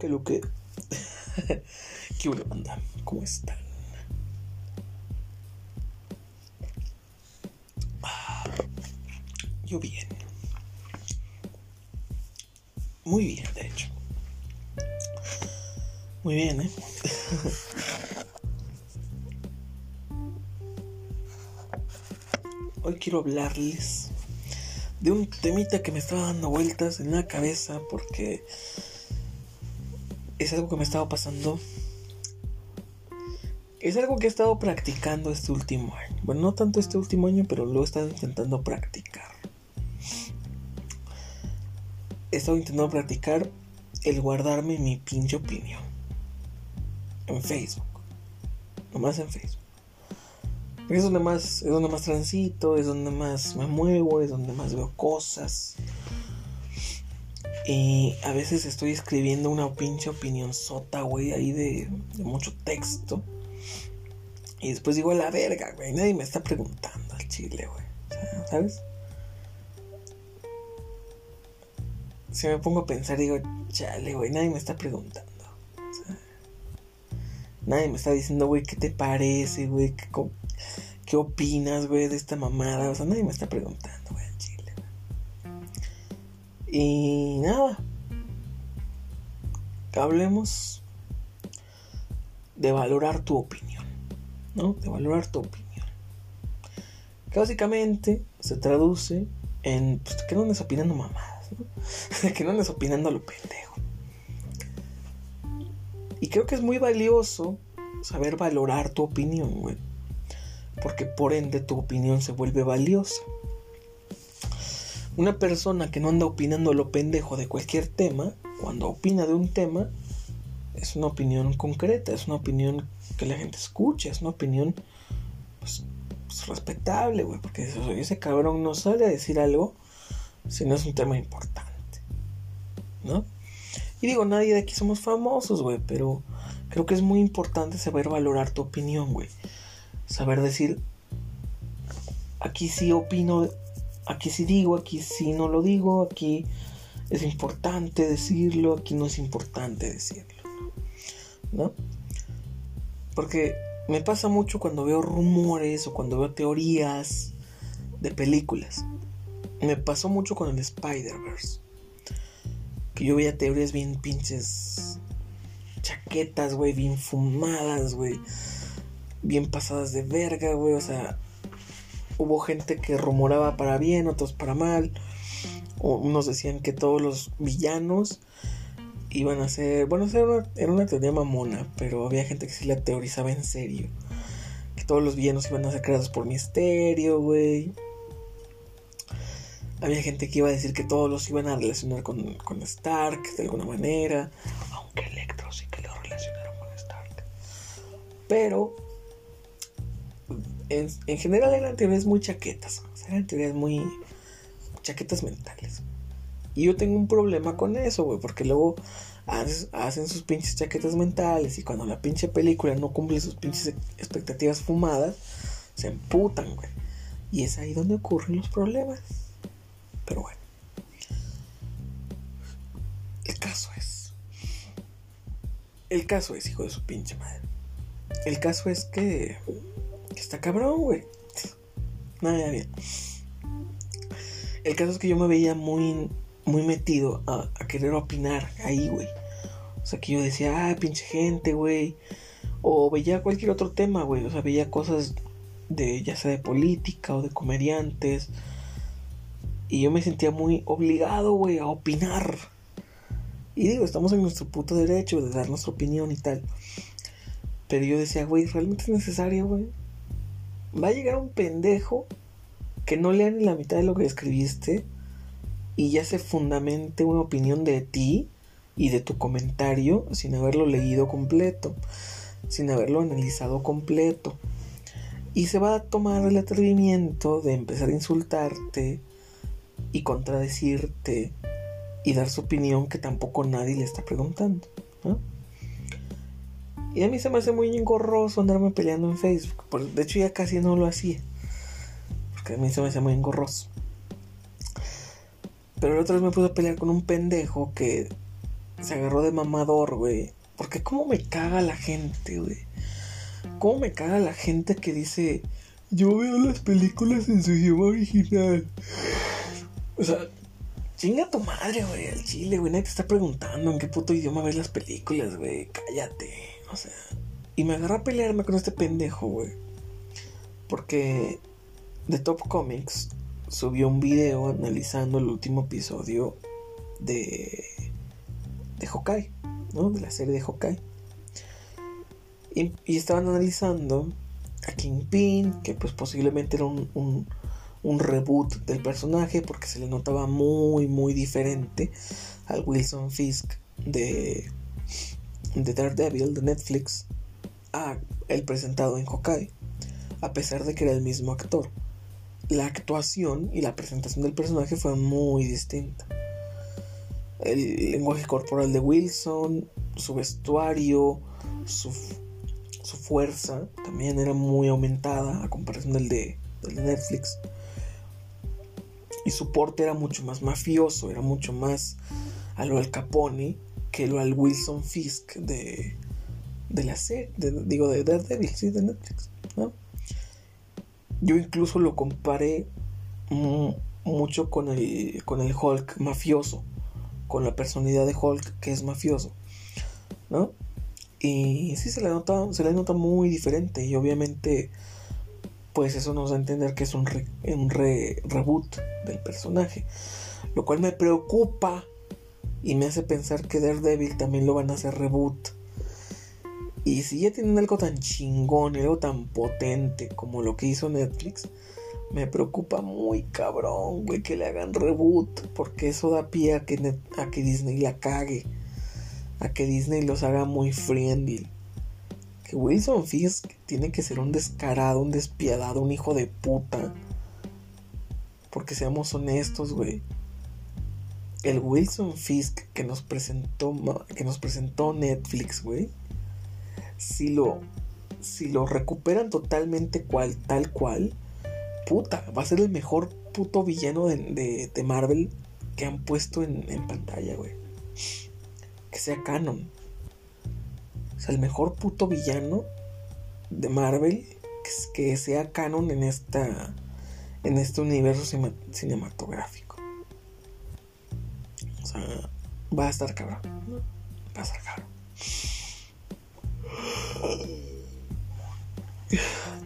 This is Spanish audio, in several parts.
¿Qué lo que? ¿Qué una banda? ¿Cómo están? Yo bien. Muy bien, de hecho. Muy bien, ¿eh? Hoy quiero hablarles de un temita que me estaba dando vueltas en la cabeza porque es algo que me estaba pasando. Es algo que he estado practicando este último año. Bueno, no tanto este último año, pero lo he estado intentando practicar. He estado intentando practicar el guardarme mi pinche opinión. En Facebook. Nomás en Facebook. Es donde más, es donde más transito, es donde más me muevo, es donde más veo cosas. Y a veces estoy escribiendo una pinche opinión sota, güey, ahí de, mucho texto. Y después digo, a la verga, güey, nadie me está preguntando al chile, güey. ¿Sabes? Si me pongo a pensar, digo, chale, güey, nadie me está preguntando. nadie me está diciendo, güey, ¿qué te parece, güey? ¿Qué, ¿Qué opinas, güey, de esta mamada? O sea, nadie me está preguntando. Y nada. Hablemos de valorar tu opinión, ¿no? De valorar tu opinión. Que básicamente se traduce en pues, que no andes opinando mamadas, ¿no? que no andes opinando lo pendejo. Y creo que es muy valioso saber valorar tu opinión, güey porque por ende tu opinión se vuelve valiosa. Una persona que no anda opinando lo pendejo de cualquier tema, cuando opina de un tema, es una opinión concreta, es una opinión que la gente escucha, es una opinión pues, pues respetable, güey, porque ese cabrón no sale a decir algo si no es un tema importante, ¿no? Y digo, nadie de aquí somos famosos, güey, pero creo que es muy importante saber valorar tu opinión, güey saber decir, aquí sí opino, aquí sí digo, aquí sí no lo digo, aquí es importante decirlo, aquí no es importante decirlo. ¿No? Porque me pasa mucho cuando veo rumores o cuando veo teorías de películas. Me pasó mucho con el Spider-Verse. Que yo veía teorías bien pinches chaquetas, güey, bien fumadas, güey bien pasadas de verga, güey. O sea, hubo gente que rumoraba para bien, otros para mal. O unos decían que todos los villanos iban a ser. Bueno, era una, era una teoría mamona, pero había gente que sí la teorizaba en serio. Que todos los villanos iban a ser creados por misterio, güey. Había gente que iba a decir que todos los iban a relacionar con, con Stark de alguna manera. Aunque Electro sí que lo relacionaron con Stark. Pero en, general eran teorías muy chaquetas. eran teorías muy chaquetas mentales. Y yo tengo un problema con eso, güey, porque luego hacen sus pinches chaquetas mentales y cuando la pinche película no cumple sus pinches expectativas fumadas, se emputan, güey. Y es ahí donde ocurren los problemas. Pero bueno. El caso es. El caso es, hijo de su pinche madre. El caso es que está cabrón, güey. Nada, bien. El caso es que yo me veía muy, muy metido a, querer opinar ahí, güey. O sea, que yo decía, ah, pinche gente, güey. O veía cualquier otro tema, güey. O sea, veía cosas de, ya sea de política o de comediantes. Y yo me sentía muy obligado, güey, a opinar. Y digo, estamos en nuestro puto derecho de dar nuestra opinión y tal. Pero yo decía, güey, ¿realmente es necesario, güey? Va a llegar un pendejo que no lea ni la mitad de lo que escribiste y ya se fundamente una opinión de ti y de tu comentario sin haberlo leído completo, sin haberlo analizado completo. Y se va a tomar el atrevimiento de empezar a insultarte y contradecirte y dar su opinión que tampoco nadie le está preguntando. Y a mí se me hace muy engorroso andarme peleando en Facebook. De hecho, ya casi no lo hacía. Porque a mí se me hace muy engorroso. Pero la otra vez me pude pelear con un pendejo que se agarró de mamador, güey. Porque cómo me caga la gente, güey. Cómo me caga la gente que dice, yo veo las películas en su idioma original. O sea, chinga tu madre, güey, al chile, güey. Nadie te está preguntando en qué puto idioma ves las películas, güey. Cállate. O sea, y me agarra a pelearme con este pendejo, güey. Porque The Top Comics subió un video analizando el último episodio de, de Hawkeye, ¿no? De la serie de Hawkeye. Y, estaban analizando a Kingpin, que pues posiblemente era un, un, un, reboot del personaje porque se le notaba muy, muy diferente al Wilson Fisk de, de Daredevil de Netflix a el presentado en Hawkeye, a pesar de que era el mismo actor la actuación y la presentación del personaje fue muy distinta. El lenguaje corporal de Wilson, su vestuario, su, fuerza también era muy aumentada a comparación del de, Netflix. Y su porte era mucho más mafioso, era mucho más a lo al Capone que lo al Wilson Fisk de, de la serie, digo, de Daredevil, sí, de Netflix. ¿no? Yo incluso lo comparé mucho con el, con el Hulk mafioso, con la personalidad de Hulk que es mafioso, ¿no? Y sí se le nota, se le nota muy diferente y obviamente pues eso nos da a entender que es un, un reboot del personaje, lo cual me preocupa y me hace pensar que Daredevil también lo van a hacer reboot y si ya tienen algo tan chingón, algo tan potente como lo que hizo Netflix, me preocupa muy cabrón, güey, que le hagan reboot. Porque eso da pie a que, a que Disney la cague. A que Disney los haga muy friendly. Que Wilson Fisk tiene que ser un descarado, un despiadado, un hijo de puta. Porque seamos honestos, güey. El Wilson Fisk que nos presentó, que nos presentó Netflix, güey si lo, si lo recuperan totalmente cual, tal cual, puta, va a ser el mejor puto villano de, de, Marvel que han puesto en, pantalla, güey. Que sea canon. O sea, el mejor puto villano de Marvel que, que sea canon en esta en este universo cinematográfico. Sea, va a estar cabrón. Va a estar cabrón.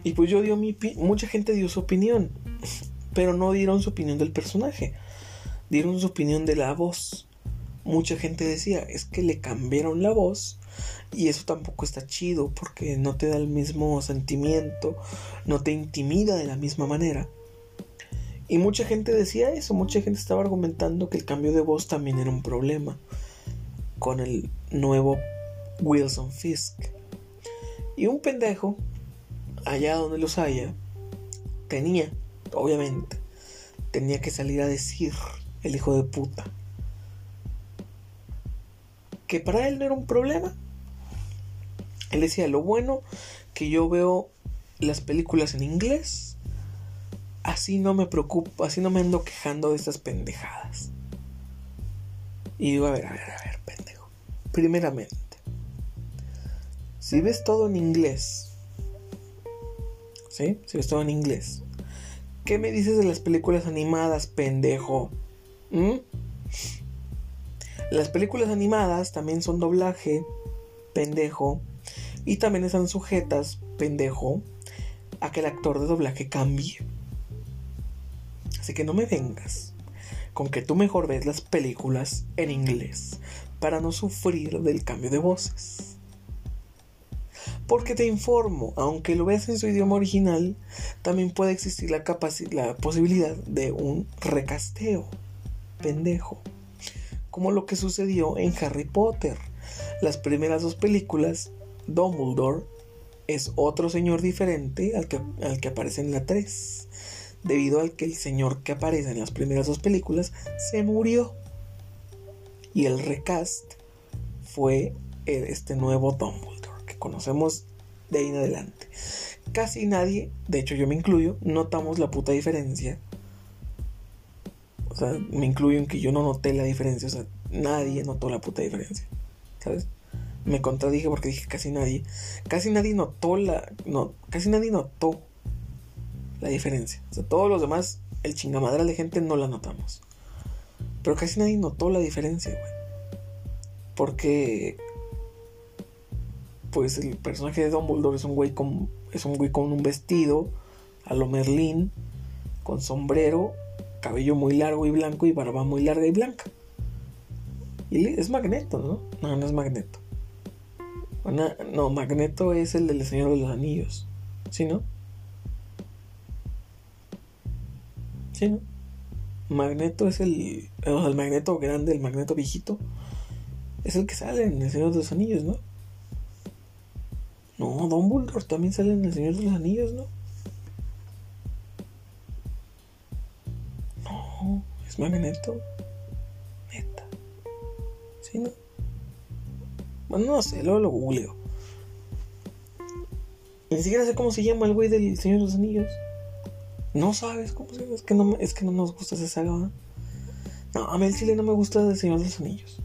Y pues yo dio mi... Mucha gente dio su opinión, pero no dieron su opinión del personaje. Dieron su opinión de la voz. Mucha gente decía, es que le cambiaron la voz y eso tampoco está chido porque no te da el mismo sentimiento, no te intimida de la misma manera. Y mucha gente decía eso, mucha gente estaba argumentando que el cambio de voz también era un problema con el nuevo Wilson Fisk. Y un pendejo, allá donde los haya, tenía, obviamente, tenía que salir a decir el hijo de puta. Que para él no era un problema. Él decía, lo bueno que yo veo las películas en inglés, así no me preocupo, así no me ando quejando de estas pendejadas. Y digo, a ver, a ver, a ver, pendejo. Primeramente, si ves todo en inglés, ¿sí? Si ves todo en inglés, ¿qué me dices de las películas animadas, pendejo? ¿Mm? Las películas animadas también son doblaje, pendejo, y también están sujetas, pendejo, a que el actor de doblaje cambie. Así que no me vengas con que tú mejor ves las películas en inglés para no sufrir del cambio de voces. Porque te informo, aunque lo veas en su idioma original, también puede existir la, posibilidad de un recasteo. Pendejo. Como lo que sucedió en Harry Potter. Las primeras dos películas, Dumbledore es otro señor diferente al que, al que aparece en la 3. Debido al que el señor que aparece en las primeras dos películas se murió. Y el recast fue este nuevo Dumbledore conocemos de ahí en adelante. Casi nadie, de hecho yo me incluyo, notamos la puta diferencia. O sea, me incluyo en que yo no noté la diferencia. O sea, nadie notó la puta diferencia. ¿Sabes? Me contradije porque dije casi nadie. Casi nadie notó la. No, casi nadie notó la diferencia. O sea, todos los demás, el chingamadral de gente no la notamos. Pero casi nadie notó la diferencia, güey. Porque. Pues el personaje de Dumbledore es un güey con. Es un güey con un vestido. A lo Merlín. Con sombrero. Cabello muy largo y blanco. Y barba muy larga y blanca. Y es Magneto, ¿no? No, no es Magneto. no, Magneto es el del Señor de los Anillos. ¿Sí, no? Sí, ¿no? Magneto es el. el magneto grande, el magneto viejito. Es el que sale en El Señor de los Anillos, ¿no? No, Dumbledore también sale en El Señor de los Anillos, ¿no? No, es Magneto. Neta. ¿Sí, no? Bueno, no sé, luego lo googleo. Ni siquiera sé cómo se llama el güey del Señor de los Anillos. No sabes cómo se llama. Es que no, es que no nos gusta esa saga. No, a mí el chile no me gusta del Señor de los Anillos.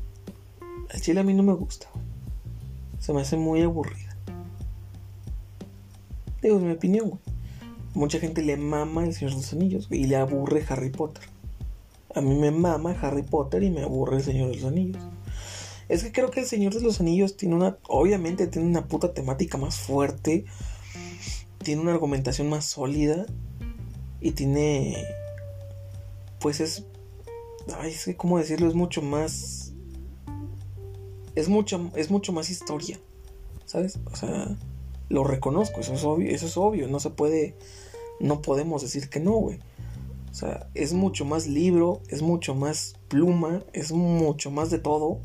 El chile a mí no me gusta. Se me hace muy aburrida. Digo, es mi opinión, güey. Mucha gente le mama el Señor de los Anillos y le aburre Harry Potter. A mí me mama Harry Potter y me aburre el Señor de los Anillos. Es que creo que el Señor de los Anillos tiene una. Obviamente tiene una puta temática más fuerte. Tiene una argumentación más sólida y tiene pues es ay es que cómo decirlo es mucho más es mucho es mucho más historia sabes o sea lo reconozco eso es obvio eso es obvio no se puede no podemos decir que no güey. O sea es mucho más libro es mucho más pluma es mucho más de todo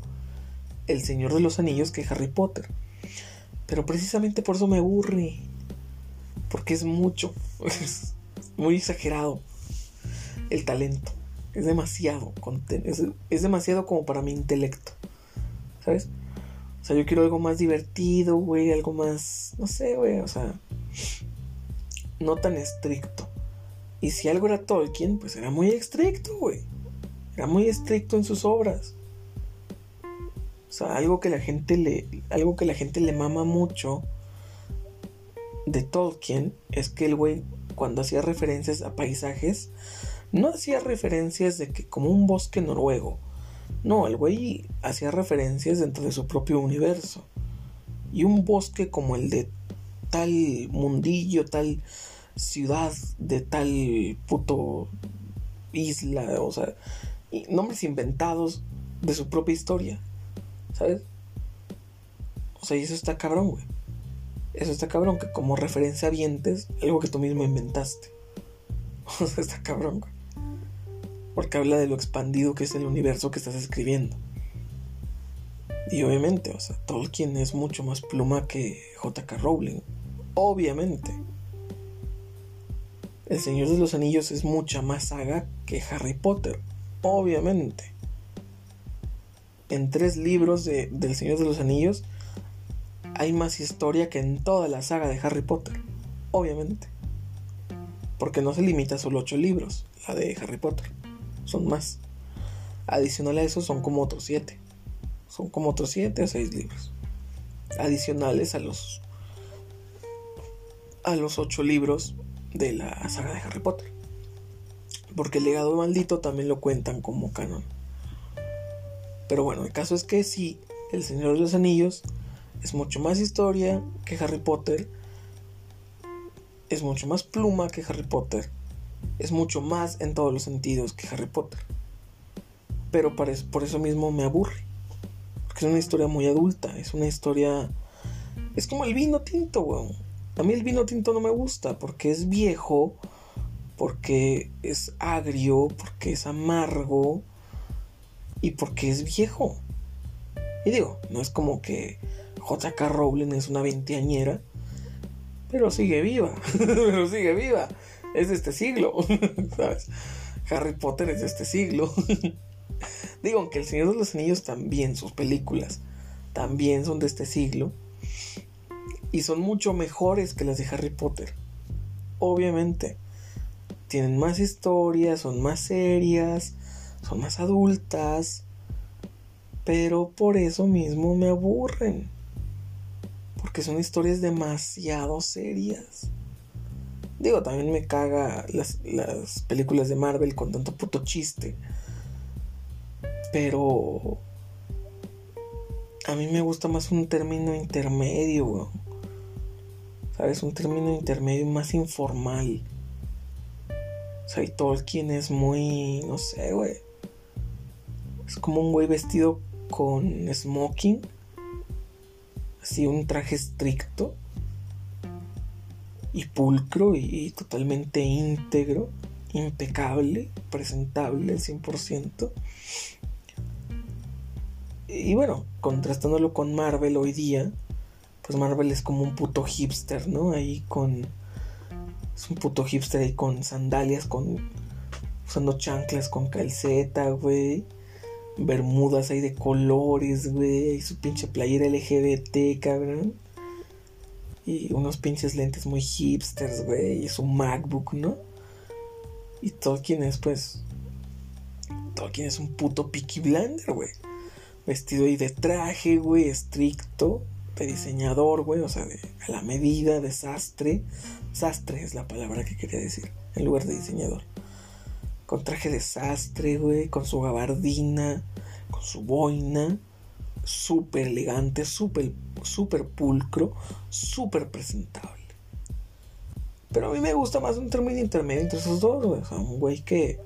el Señor de los Anillos que Harry Potter. Pero precisamente por eso me aburre porque es mucho muy exagerado el talento. Es demasiado, es, es demasiado como para mi intelecto. ¿Sabes? O sea, yo quiero algo más divertido, güey, algo más, no sé, güey, o sea, no tan estricto. Y si algo era Tolkien, pues era muy estricto, güey. Era muy estricto en sus obras. O sea, algo que la gente le algo que la gente le mama mucho de Tolkien es que el güey cuando hacía referencias a paisajes, no hacía referencias de que como un bosque noruego. No, el güey hacía referencias dentro de su propio universo. Y un bosque como el de tal mundillo, tal ciudad, de tal puto isla, o sea, nombres inventados de su propia historia. ¿Sabes? O sea, y eso está cabrón, güey. Eso está cabrón, que como referencia vientes algo que tú mismo inventaste. O sea, está cabrón, Porque habla de lo expandido que es el universo que estás escribiendo. Y obviamente, o sea, Tolkien es mucho más pluma que J.K. Rowling. Obviamente. El Señor de los Anillos es mucha más saga que Harry Potter. Obviamente. En tres libros de, del Señor de los Anillos hay más historia que en toda la saga de Harry Potter, obviamente. Porque no se limita a solo ocho libros, la de Harry Potter. Son más. Adicional a eso son como otros siete. Son como otros siete o seis libros. Adicionales a los a los ocho libros de la saga de Harry Potter. Porque el legado maldito también lo cuentan como canon. Pero bueno, el caso es que si El Señor de los Anillos es mucho más historia que Harry Potter. Es mucho más pluma que Harry Potter. Es mucho más en todos los sentidos que Harry Potter. Pero por eso mismo me aburre. Porque es una historia muy adulta. Es una historia... Es como el vino tinto, weón. A mí el vino tinto no me gusta porque es viejo, porque es agrio, porque es amargo y porque es viejo. Y digo, no es como que J.K. Rowling es una veinteañera, pero sigue viva, pero sigue viva. Es de este siglo. Harry Potter es de este siglo. Digo, aunque El Señor de los Anillos también, sus películas, también son de este siglo. Y son mucho mejores que las de Harry Potter. Obviamente. Tienen más historias, son más serias, son más adultas. Pero por eso mismo me aburren. Porque son historias demasiado serias. Digo, también me caga las, las películas de Marvel con tanto puto chiste. Pero a mí me gusta más un término intermedio, weón. ¿Sabes? Un término intermedio más informal. O sea, y Tolkien es muy, no sé, güey. Es como un güey vestido con smoking. Así un traje estricto. Y pulcro y, totalmente íntegro. Impecable, presentable al 100%. Y bueno, contrastándolo con Marvel hoy día, pues Marvel es como un puto hipster, ¿no? Ahí con... Es un puto hipster ahí con sandalias, con... Usando chanclas con calceta, güey. Bermudas ahí de colores, güey. Y su pinche playera LGBT, cabrón. Y unos pinches lentes muy hipsters, güey. Y su MacBook, ¿no? Y Tolkien es pues... Tolkien es un puto Peaky Blender, güey. Vestido ahí de traje, güey, estricto de diseñador, güey, o sea, de, a la medida, de sastre. Sastre es la palabra que quería decir, en lugar de diseñador. Con traje de sastre, güey, con su gabardina, con su boina, súper elegante, súper, súper pulcro, súper presentable. Pero a mí me gusta más un término intermedio entre esos dos, güey. O sea, un güey que.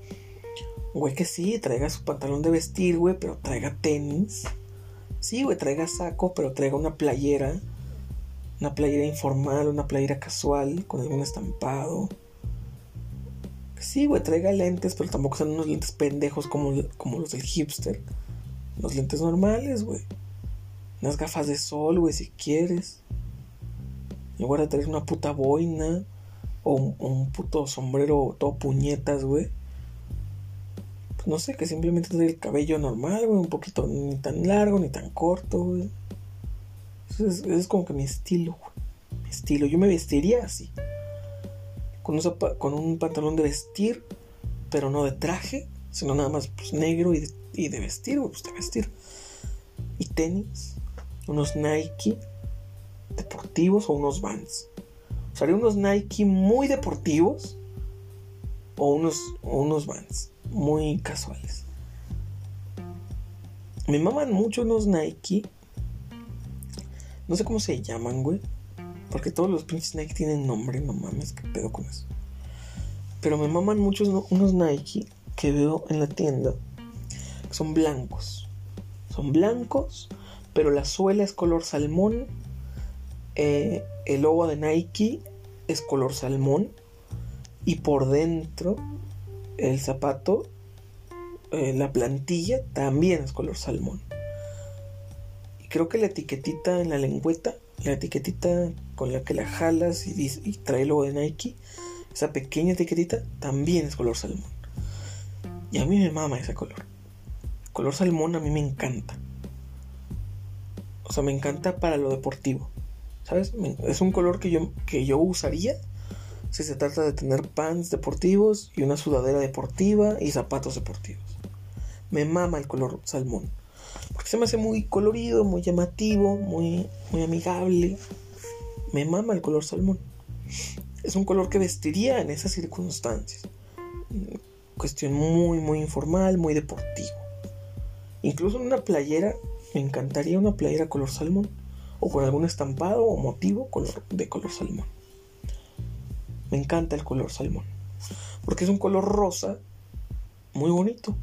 Un güey que sí, traiga su pantalón de vestir, güey, pero traiga tenis Sí, güey, traiga saco, pero traiga una playera. Una playera informal, una playera casual, con algún estampado. Sí, güey, traiga lentes, pero tampoco son unos lentes pendejos como, como los del hipster. Los lentes normales, güey. Unas gafas de sol, güey, si quieres. Y voy a traer una puta boina. O un, puto sombrero todo puñetas, güey no sé, que simplemente tener el cabello normal, güey, un poquito ni tan largo ni tan corto, güey. Ese es, como que mi estilo, güey. Mi estilo. Yo me vestiría así. Con un, pantalón de vestir, pero no de traje, sino nada más pues, negro y de, vestir, pues de vestir. Y tenis, unos Nike deportivos o unos Vans. O sea, unos Nike muy deportivos o unos, o unos Vans muy casuales. Me maman mucho unos Nike. No sé cómo se llaman, güey. Porque todos los pinches Nike tienen nombre, no mames, qué pedo con eso. Pero me maman mucho unos Nike que veo en la tienda. son blancos. Son blancos, pero la suela es color salmón. Eh, el logo de Nike es color salmón. Y por dentro el zapato, eh, la plantilla también es color salmón. Y creo que la etiquetita en la lengüeta, la etiquetita con la que la jalas y, y trae el logo de Nike, esa pequeña etiquetita también es color salmón. Y a mí me mama ese color. color salmón a mí me encanta. O sea, me encanta para lo deportivo. ¿Sabes? Es un color que yo, que yo usaría si se trata de tener pants deportivos y una sudadera deportiva y zapatos deportivos. Me mama el color salmón. Porque se me hace muy colorido, muy llamativo, muy, muy amigable. Me mama el color salmón. Es un color que vestiría en esas circunstancias. Cuestión muy, muy informal, muy deportivo. Incluso en una playera, me encantaría una playera color salmón. O con algún estampado o motivo de color salmón. Me encanta el color salmón. Porque es un color rosa muy bonito.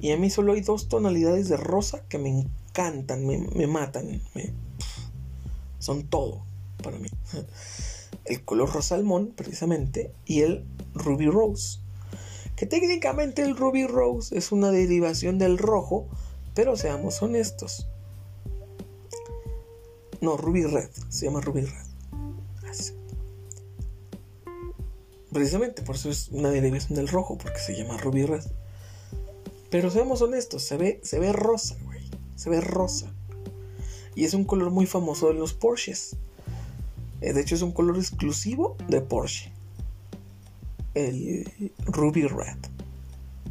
Y a mí solo hay dos tonalidades de rosa que me encantan, me, matan. son todo para mí. El color rosa precisamente, y el ruby rose. Que técnicamente el ruby rose es una derivación del rojo, pero seamos honestos. No, ruby red, se llama ruby red. Precisamente por eso es una derivación del rojo, porque se llama Ruby Red. Pero seamos honestos, se ve, se ve rosa, güey. Se ve rosa. Y es un color muy famoso de los Porsches. Eh, de hecho, es un color exclusivo de Porsche. El Ruby Red.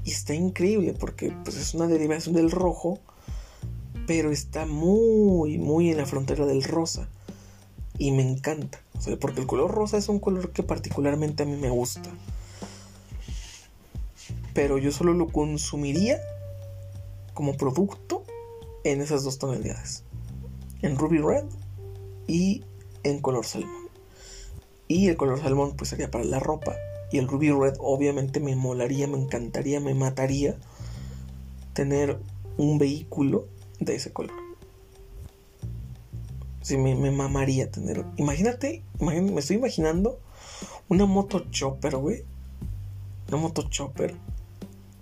Y está increíble porque pues, es una derivación del rojo. pero está muy, muy en la frontera del rosa. Y me encanta. porque el color rosa es un color que particularmente a mí me gusta. Pero yo solo lo consumiría como producto en esas dos tonalidades. En Ruby Red y en color salmón. Y el color salmón pues sería para la ropa. Y el Ruby Red obviamente me molaría, me encantaría, me mataría tener un vehículo de ese color. Sí, me, mamaría tener. Imagínate, me estoy imaginando una moto chopper, güey. Una moto chopper.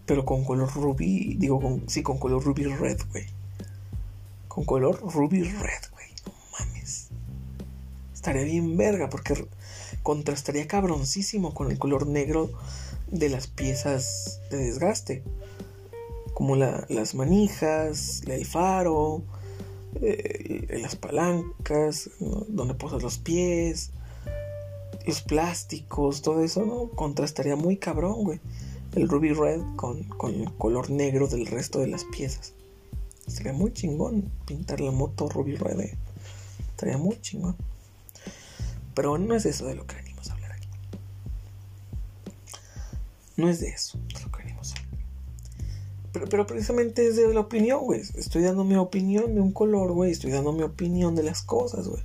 Pero con color ruby. Digo, con, sí, con color ruby red, güey. Con color ruby red. Estaría bien verga porque contrastaría cabroncísimo con el color negro de las piezas de desgaste como las manijas, el faro, eh, las palancas, donde posas los pies, los plásticos, todo eso, ¿no? Contrastaría muy cabrón, güey. El ruby red con, el color negro del resto de las piezas. Sería muy chingón pintar la moto ruby red. Eh. Estaría muy chingón. Pero no es eso de lo que venimos a hablar aquí. No es de eso de lo que pero, precisamente es de la opinión, güey. Estoy dando mi opinión de un color, güey. Estoy dando mi opinión de las cosas, güey.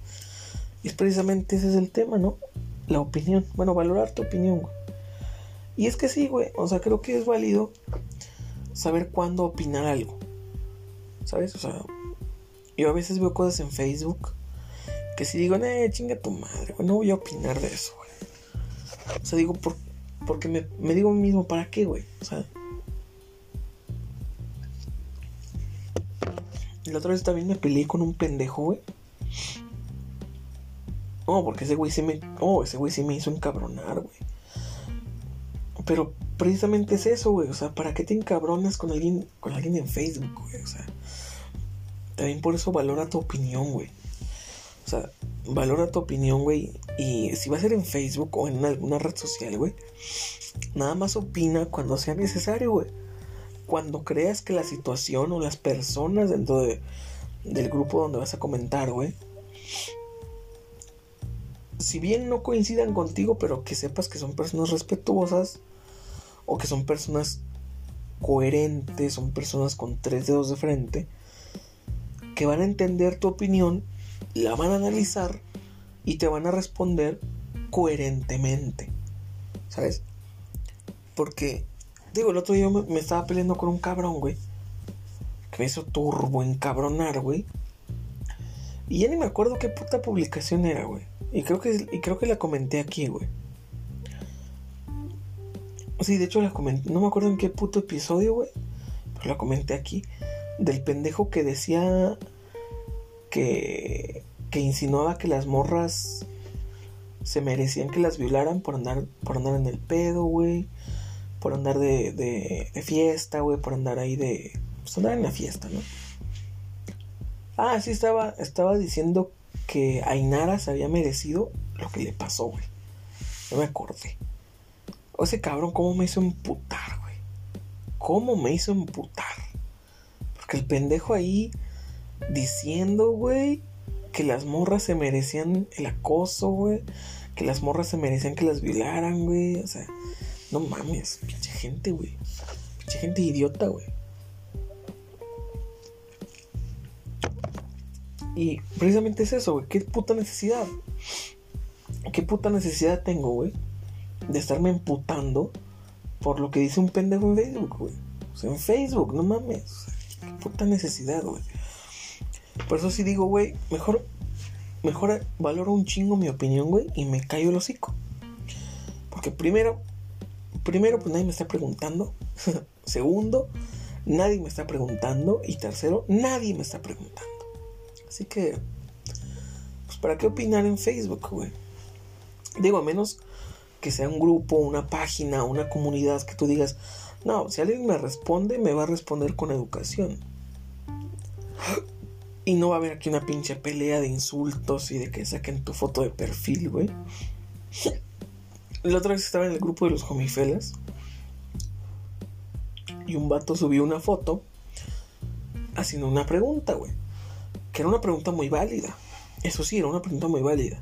Y es precisamente ese es el tema, ¿no? La opinión. Bueno, valorar tu opinión, güey. Y es que sí, güey. O sea, creo que es válido saber cuándo opinar algo. ¿Sabes? O sea, yo a veces veo cosas en Facebook que si digo, eh, chinga tu madre, güey, no voy a opinar de eso, güey. O sea, digo, por, porque me, digo mismo, ¿para qué, güey? O sea, La otra vez también me peleé con un pendejo, güey. Oh, porque ese güey sí me. Oh, ese güey sí me hizo encabronar, güey. Pero precisamente es eso, güey. O sea, ¿para qué te encabronas con alguien, con alguien en Facebook, güey? O sea, también por eso valora tu opinión, güey. O sea, valora tu opinión, güey. Y si va a ser en Facebook o en alguna red social, güey, nada más opina cuando sea necesario, güey cuando creas que la situación o las personas dentro de, del grupo donde vas a comentar, güey, si bien no coincidan contigo, pero que sepas que son personas respetuosas o que son personas coherentes, son personas con tres dedos de frente, que van a entender tu opinión, la van a analizar y te van a responder coherentemente. ¿Sabes? Porque Digo, el otro día me, me estaba peleando con un cabrón, güey. Que me hizo turbo encabronar, güey. Y ya ni me acuerdo qué puta publicación era, güey. Y creo que, y creo que la comenté aquí, güey. Sí, de hecho la comenté. No me acuerdo en qué puto episodio, güey. Pero la comenté aquí. Del pendejo que decía que. que insinuaba que las morras se merecían que las violaran por andar, por andar en el pedo, güey por andar de, de, fiesta, güey, por andar ahí de... Pues andar en la fiesta, ¿no? Ah, sí, estaba, estaba diciendo que Ainara se había merecido lo que le pasó, güey. No me acordé. O ese cabrón, ¿cómo me hizo emputar, güey? ¿Cómo me hizo emputar? Porque el pendejo ahí diciendo, güey, que las morras se merecían el acoso, güey. Que las morras se merecían que las violaran, güey. O sea, no mames, pinche gente, güey. Pinche gente idiota, güey. Y precisamente es eso, güey. ¿Qué puta necesidad? ¿Qué puta necesidad tengo, güey? De estarme emputando por lo que dice un pendejo en Facebook, güey. O sea, en Facebook, no mames. ¿Qué puta necesidad, güey? Por eso sí digo, güey, mejor, mejor valoro un chingo mi opinión, güey, y me callo el hocico. Porque primero, primero, pues nadie me está preguntando. Segundo, nadie me está preguntando. Y tercero, nadie me está preguntando. Así que, pues, ¿para qué opinar en Facebook, güey? Digo, a menos que sea un grupo, una página, una comunidad que tú digas, no, si alguien me responde, me va a responder con educación. Y no va a haber aquí una pinche pelea de insultos y de que saquen tu foto de perfil, güey. La otra vez estaba en el grupo de los homifelas. Y un vato subió una foto haciendo una pregunta, güey. Que era una pregunta muy válida. Eso sí, era una pregunta muy válida.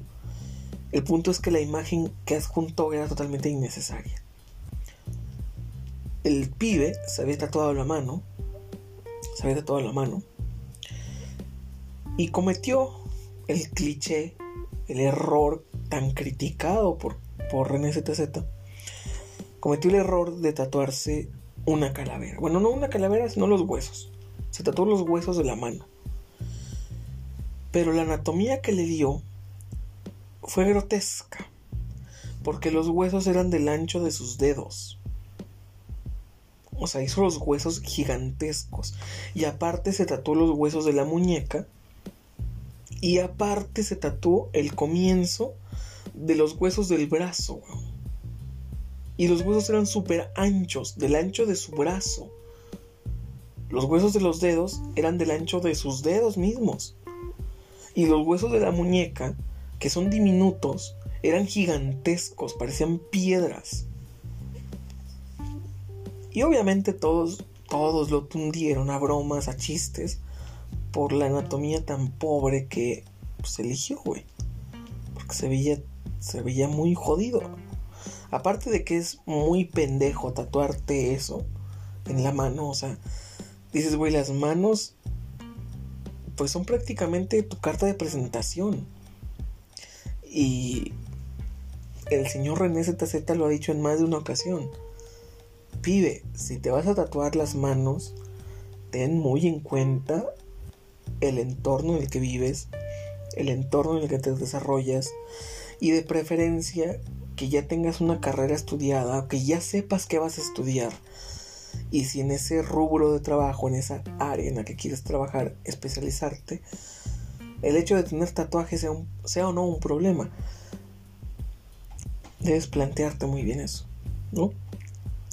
El punto es que la imagen que adjuntó era totalmente innecesaria. El pibe se había tatuado la mano. Se había tatuado la mano. Y cometió el cliché, el error tan criticado por, por René ZZ. Cometió el error de tatuarse una calavera. Bueno, no una calavera, sino los huesos. Se tatuó los huesos de la mano. Pero la anatomía que le dio fue grotesca. Porque los huesos eran del ancho de sus dedos. O sea, hizo los huesos gigantescos. Y aparte se tatuó los huesos de la muñeca. Y aparte se tatuó el comienzo de los huesos del brazo. Y los huesos eran súper anchos, del ancho de su brazo. Los huesos de los dedos eran del ancho de sus dedos mismos. Y los huesos de la muñeca, que son diminutos, eran gigantescos, parecían piedras. Y obviamente todos, todos lo tundieron a bromas, a chistes, por la anatomía tan pobre que se eligió, güey. Porque se veía, se veía muy jodido. Aparte de que es muy pendejo tatuarte eso en la mano, o sea, dices, güey, las manos pues son prácticamente tu carta de presentación. Y el señor René ZZ lo ha dicho en más de una ocasión. Pibe, si te vas a tatuar las manos, ten muy en cuenta el entorno en el que vives, el entorno en el que te desarrollas y de preferencia que ya tengas una carrera estudiada, que ya sepas qué vas a estudiar. Y si en ese rubro de trabajo, en esa área en la que quieres trabajar, especializarte, el hecho de tener tatuajes sea, o no un problema. Debes plantearte muy bien eso, ¿no?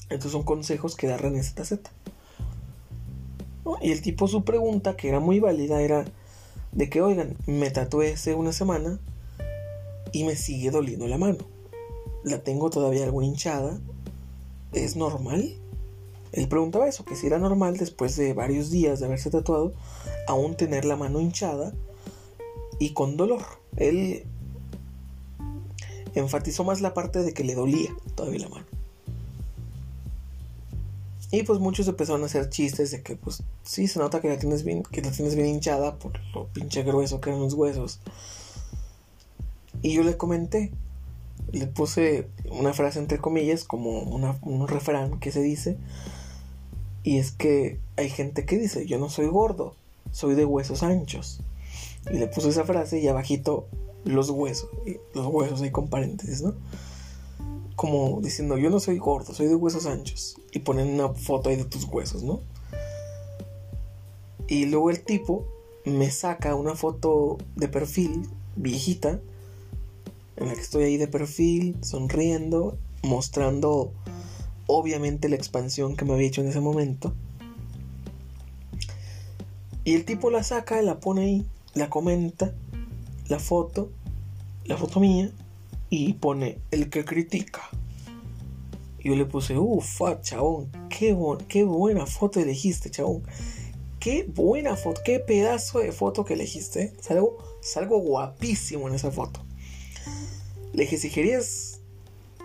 Estos son consejos que da René ZZ. Y el tipo, su pregunta, que era muy válida, era de que, oigan, me tatué hace una semana y me sigue doliendo la mano. La tengo todavía algo hinchada. ¿Es normal? Él preguntaba eso, que si era normal después de varios días de haberse tatuado, aún tener la mano hinchada y con dolor. Él enfatizó más la parte de que le dolía todavía la mano. Y pues muchos empezaron a hacer chistes de que pues sí se nota que la tienes bien, que la tienes bien hinchada por lo pinche grueso que eran los huesos. Y yo le comenté, le puse una frase entre comillas, como un refrán que se dice, y es que hay gente que dice, yo no soy gordo, soy de huesos anchos. Y le puse esa frase y abajito los huesos, los huesos ahí con paréntesis, ¿no? Como diciendo, yo no soy gordo, soy de huesos anchos. Y ponen una foto ahí de tus huesos, ¿no? Y luego el tipo me saca una foto de perfil viejita, en la que estoy ahí de perfil, sonriendo, mostrando obviamente la expansión que me había hecho en ese momento. Y el tipo la saca, la pone ahí, la comenta, la foto, la foto mía, y pone el que critica. Y yo le puse, ufa, chabón, qué, qué buena foto elegiste, chabón. Qué buena foto, qué pedazo de foto que elegiste. Salgo, salgo guapísimo en esa foto. Le dije, si querías,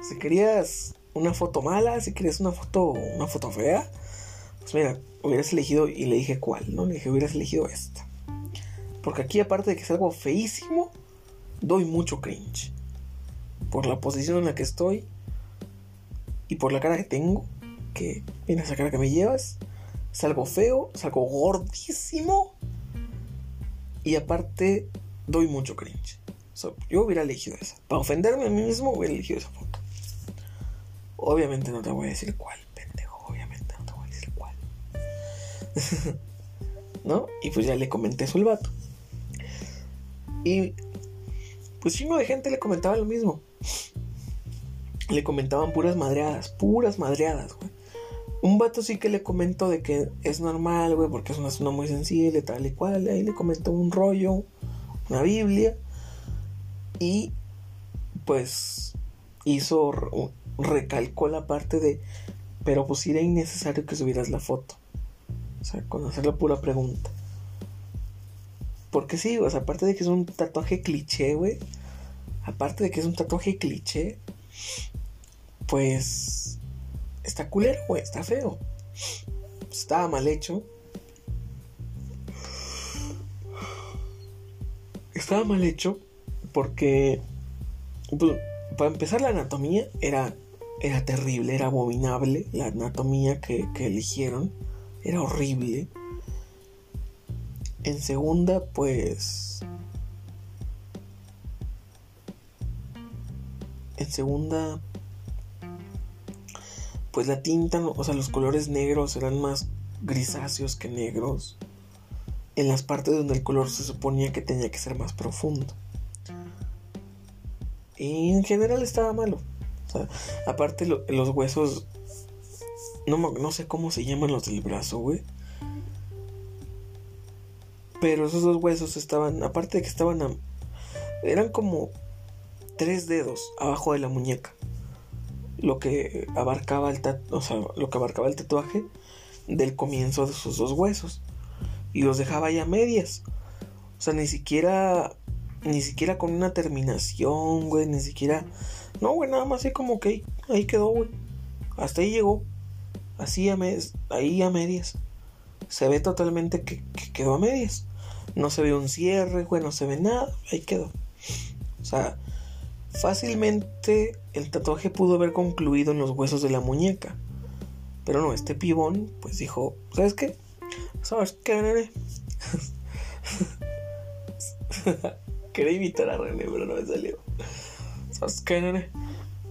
si querías una foto mala, si querías una foto, una foto fea, pues mira, hubieras elegido, y le dije cuál, ¿no? Le dije, hubieras elegido esta. Porque aquí, aparte de que es algo feísimo, doy mucho cringe por la posición en la que estoy y por la cara que tengo, que mira esa cara que me llevas, salgo feo, salgo gordísimo y aparte doy mucho cringe. yo hubiera elegido esa. Para ofenderme a mí mismo hubiera elegido esa foto. Obviamente no te voy a decir cuál, pendejo. Obviamente no te voy a decir cuál. ¿No? Y pues ya le comenté eso al vato. Y pues chingo de gente le comentaba lo mismo le comentaban puras madreadas, puras madreadas, güey. Un vato sí que le comentó de que es normal, güey, porque es una zona muy sensible, tal y cual. Ahí le comentó un rollo, una Biblia. Y pues hizo, recalcó la parte de, pero pues era innecesario que subieras la foto. O sea, con hacer la pura pregunta. Porque sí, o sea, aparte de que es un tatuaje cliché, güey. Aparte de que es un tatuaje cliché. Pues. Está culero, güey. Está feo. Estaba mal hecho. Estaba mal hecho. Porque. Pues, para empezar, la anatomía era. Era terrible, era abominable. La anatomía que, que eligieron. Era horrible. En segunda, pues... En segunda, pues la tinta, o sea, los colores negros eran más grisáceos que negros. En las partes donde el color se suponía que tenía que ser más profundo. Y en general estaba malo. O sea, aparte los huesos... No, no sé cómo se llaman los del brazo, güey. Pero esos dos huesos estaban, aparte de que estaban, eran como tres dedos abajo de la muñeca. Lo que abarcaba el, o sea, lo que abarcaba el tatuaje del comienzo de esos dos huesos. Y los dejaba ya medias. O sea, ni siquiera, ni siquiera con una terminación, güey, ni siquiera... No, güey, nada más así como que ahí, quedó, güey. Hasta ahí llegó. Así a medias, ahí a medias. Se ve totalmente que quedó a medias. No se ve un cierre, güey, no se ve nada, ahí quedó. O sea, fácilmente el tatuaje pudo haber concluido en los huesos de la muñeca. Pero no, este pibón, pues dijo, ¿sabes qué? ¿Sabes qué, nene? Quería imitar a René, pero no me salió. ¿Sabes qué, nene?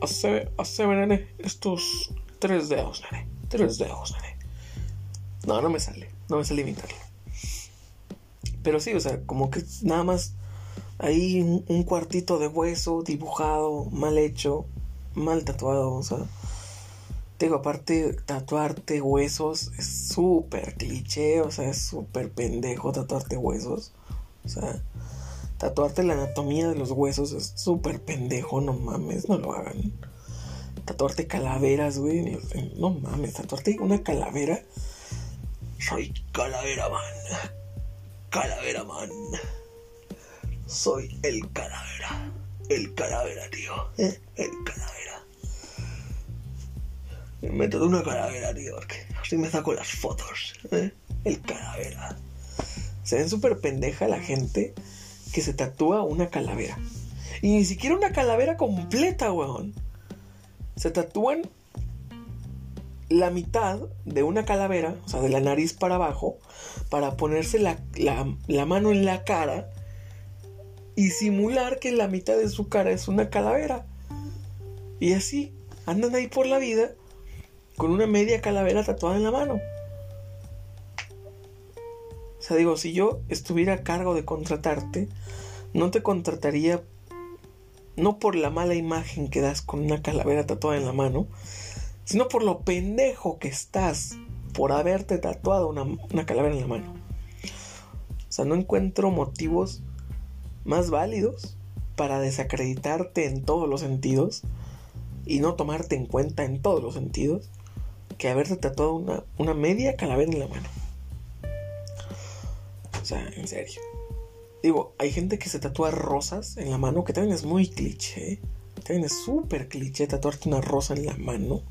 Hace, hace, nene, estos tres dedos, nene. Tres dedos, nene. No, no me sale. No me sale imitarlo. Pero sí, o sea, como que nada más ahí un, cuartito de hueso dibujado, mal hecho, mal tatuado, o sea. Digo, aparte, tatuarte huesos es súper cliché, o sea, es súper pendejo tatuarte huesos. O sea, tatuarte la anatomía de los huesos es súper pendejo, no mames, no lo hagan. Tatuarte calaveras, güey, no mames, tatuarte una calavera. Soy calavera, man. Calavera Man. Soy el calavera. El calavera, tío. ¿eh? El calavera. Me meto de una calavera, tío, porque así me saco las fotos. ¿eh? El calavera. Se ven súper pendeja la gente que se tatúa una calavera. Y ni siquiera una calavera completa, weón. Se tatúan la mitad de una calavera, o sea, de la nariz para abajo, para ponerse la, mano en la cara y simular que la mitad de su cara es una calavera. Y así, andan ahí por la vida con una media calavera tatuada en la mano. O sea, digo, si yo estuviera a cargo de contratarte, no te contrataría no por la mala imagen que das con una calavera tatuada en la mano, sino por lo pendejo que estás por haberte tatuado una, calavera en la mano. O sea, no encuentro motivos más válidos para desacreditarte en todos los sentidos y no tomarte en cuenta en todos los sentidos que haberte tatuado una, una media calavera en la mano. O sea, en serio. Digo, hay gente que se tatúa rosas en la mano, que también es muy cliché. También es súper cliché tatuarte una rosa en la mano.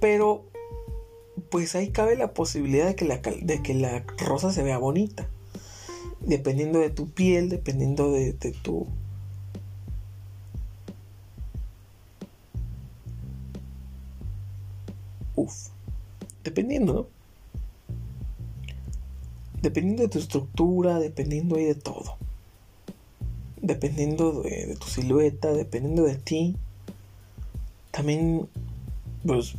Pero, pues ahí cabe la posibilidad de que la, de que la rosa se vea bonita. Dependiendo de tu piel, dependiendo de, tu... Uf. Dependiendo, ¿no? Dependiendo de tu estructura, dependiendo ahí de todo. Dependiendo de, de tu silueta, dependiendo de ti. También, pues,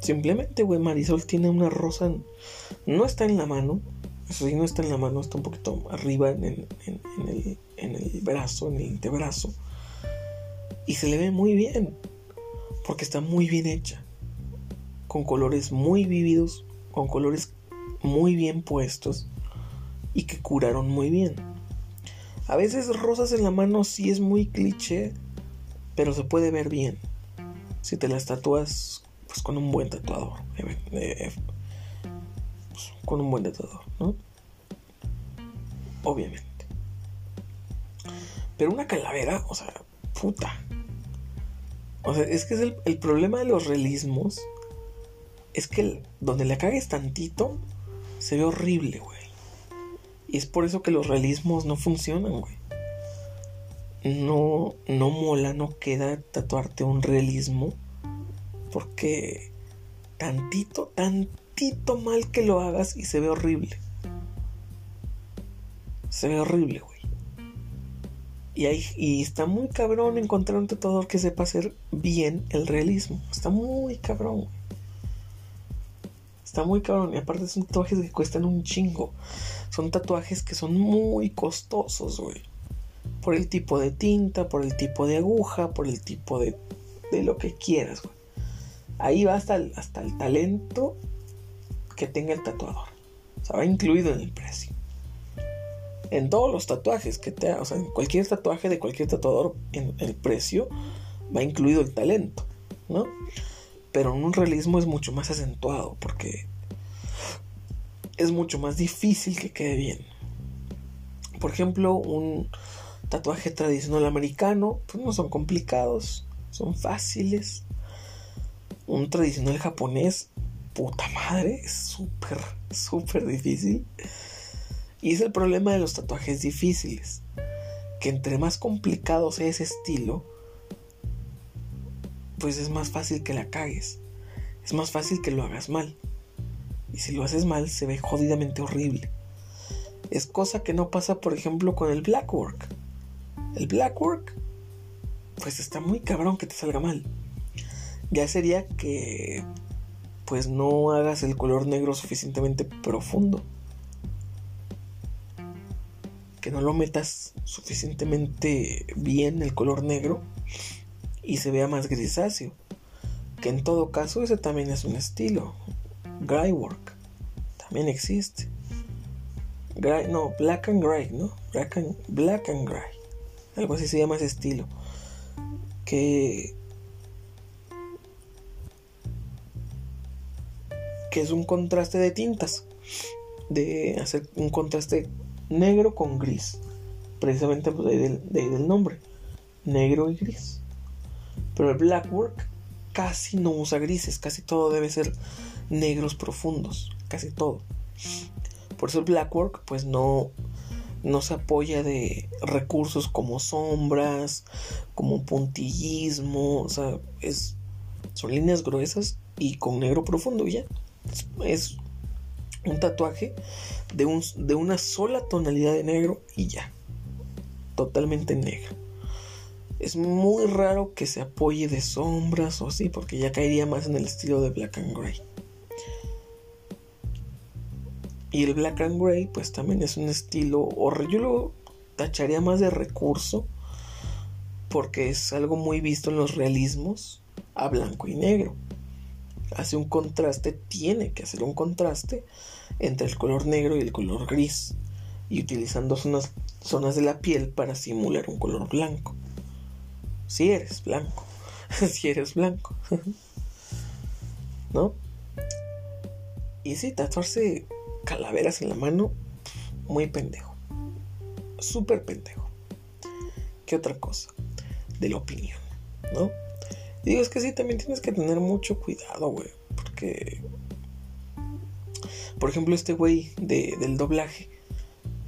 Simplemente, güey, Marisol tiene una rosa. No está en la mano. Eso sí, no está en la mano, está un poquito arriba en el, brazo, en el antebrazo. Y se le ve muy bien. Porque está muy bien hecha. Con colores muy vívidos. Con colores muy bien puestos. Y que curaron muy bien. A veces rosas en la mano sí es muy cliché. Pero se puede ver bien. Si te las tatúas pues con un buen tatuador. Con un buen tatuador, ¿no? Obviamente. Pero una calavera, o sea, puta. O sea, es que es el, problema de los realismos. Es que donde le cagues tantito, se ve horrible, güey. Y es por eso que los realismos no funcionan, güey. No, no mola, no queda tatuarte un realismo. Porque tantito, tantito mal que lo hagas y se ve horrible. Se ve horrible, güey. Y, y está muy cabrón encontrar un tatuador que sepa hacer bien el realismo. Está muy cabrón. Está muy cabrón. Y aparte son tatuajes que cuestan un chingo. Son tatuajes que son muy costosos, güey. Por el tipo de tinta, por el tipo de aguja, por el tipo de, de lo que quieras, güey. Ahí va hasta hasta el talento que tenga el tatuador. O sea, va incluido en el precio en todos los tatuajes que te o sea, en cualquier tatuaje de cualquier tatuador, en el precio va incluido el talento, ¿no? Pero en un realismo es mucho más acentuado porque es mucho más difícil que quede bien. Por ejemplo, un tatuaje tradicional americano, pues no son complicados, son fáciles. Un tradicional japonés, puta madre, es súper, súper difícil. Y es el problema de los tatuajes difíciles, que entre más complicado sea ese estilo, pues es más fácil que la cagues, es más fácil que lo hagas mal. Y si lo haces mal, se ve jodidamente horrible. Es cosa que no pasa, por ejemplo, con el blackwork. El blackwork, pues está muy cabrón que te salga mal. Ya sería que, pues no hagas el color negro suficientemente profundo que no lo metas suficientemente bien el color negro y se vea más grisáceo. Que en todo caso ese también es un estilo. Gray work también existe. no, black and gray, ¿no? Black and, black and gray. Algo así se llama ese estilo. Que que es un contraste de tintas. De hacer un contraste negro con gris. Precisamente pues, de, ahí del, nombre. Negro y gris. Pero el blackwork casi no usa grises. Casi todo debe ser negros profundos. Casi todo. Por eso el blackwork pues no, no se apoya de recursos como sombras, como puntillismo. O sea, es, son líneas gruesas y con negro profundo ya. Es un tatuaje de, un, de una sola tonalidad de negro y ya. Totalmente negro. Es muy raro que se apoye de sombras o así, porque ya caería más en el estilo de Black and Gray. Y el Black and Gray, pues también es un estilo, o yo lo tacharía más de recurso, porque es algo muy visto en los realismos a blanco y negro hace un contraste, tiene que hacer un contraste entre el color negro y el color gris y utilizando zonas, zonas de la piel para simular un color blanco. Si eres blanco, si eres blanco, ¿no? Y si tatuarse calaveras en la mano, muy pendejo, súper pendejo. ¿Qué otra cosa? De la opinión, ¿no? Digo, es que sí, también tienes que tener mucho cuidado, güey. Porque, por ejemplo, este güey de, del doblaje,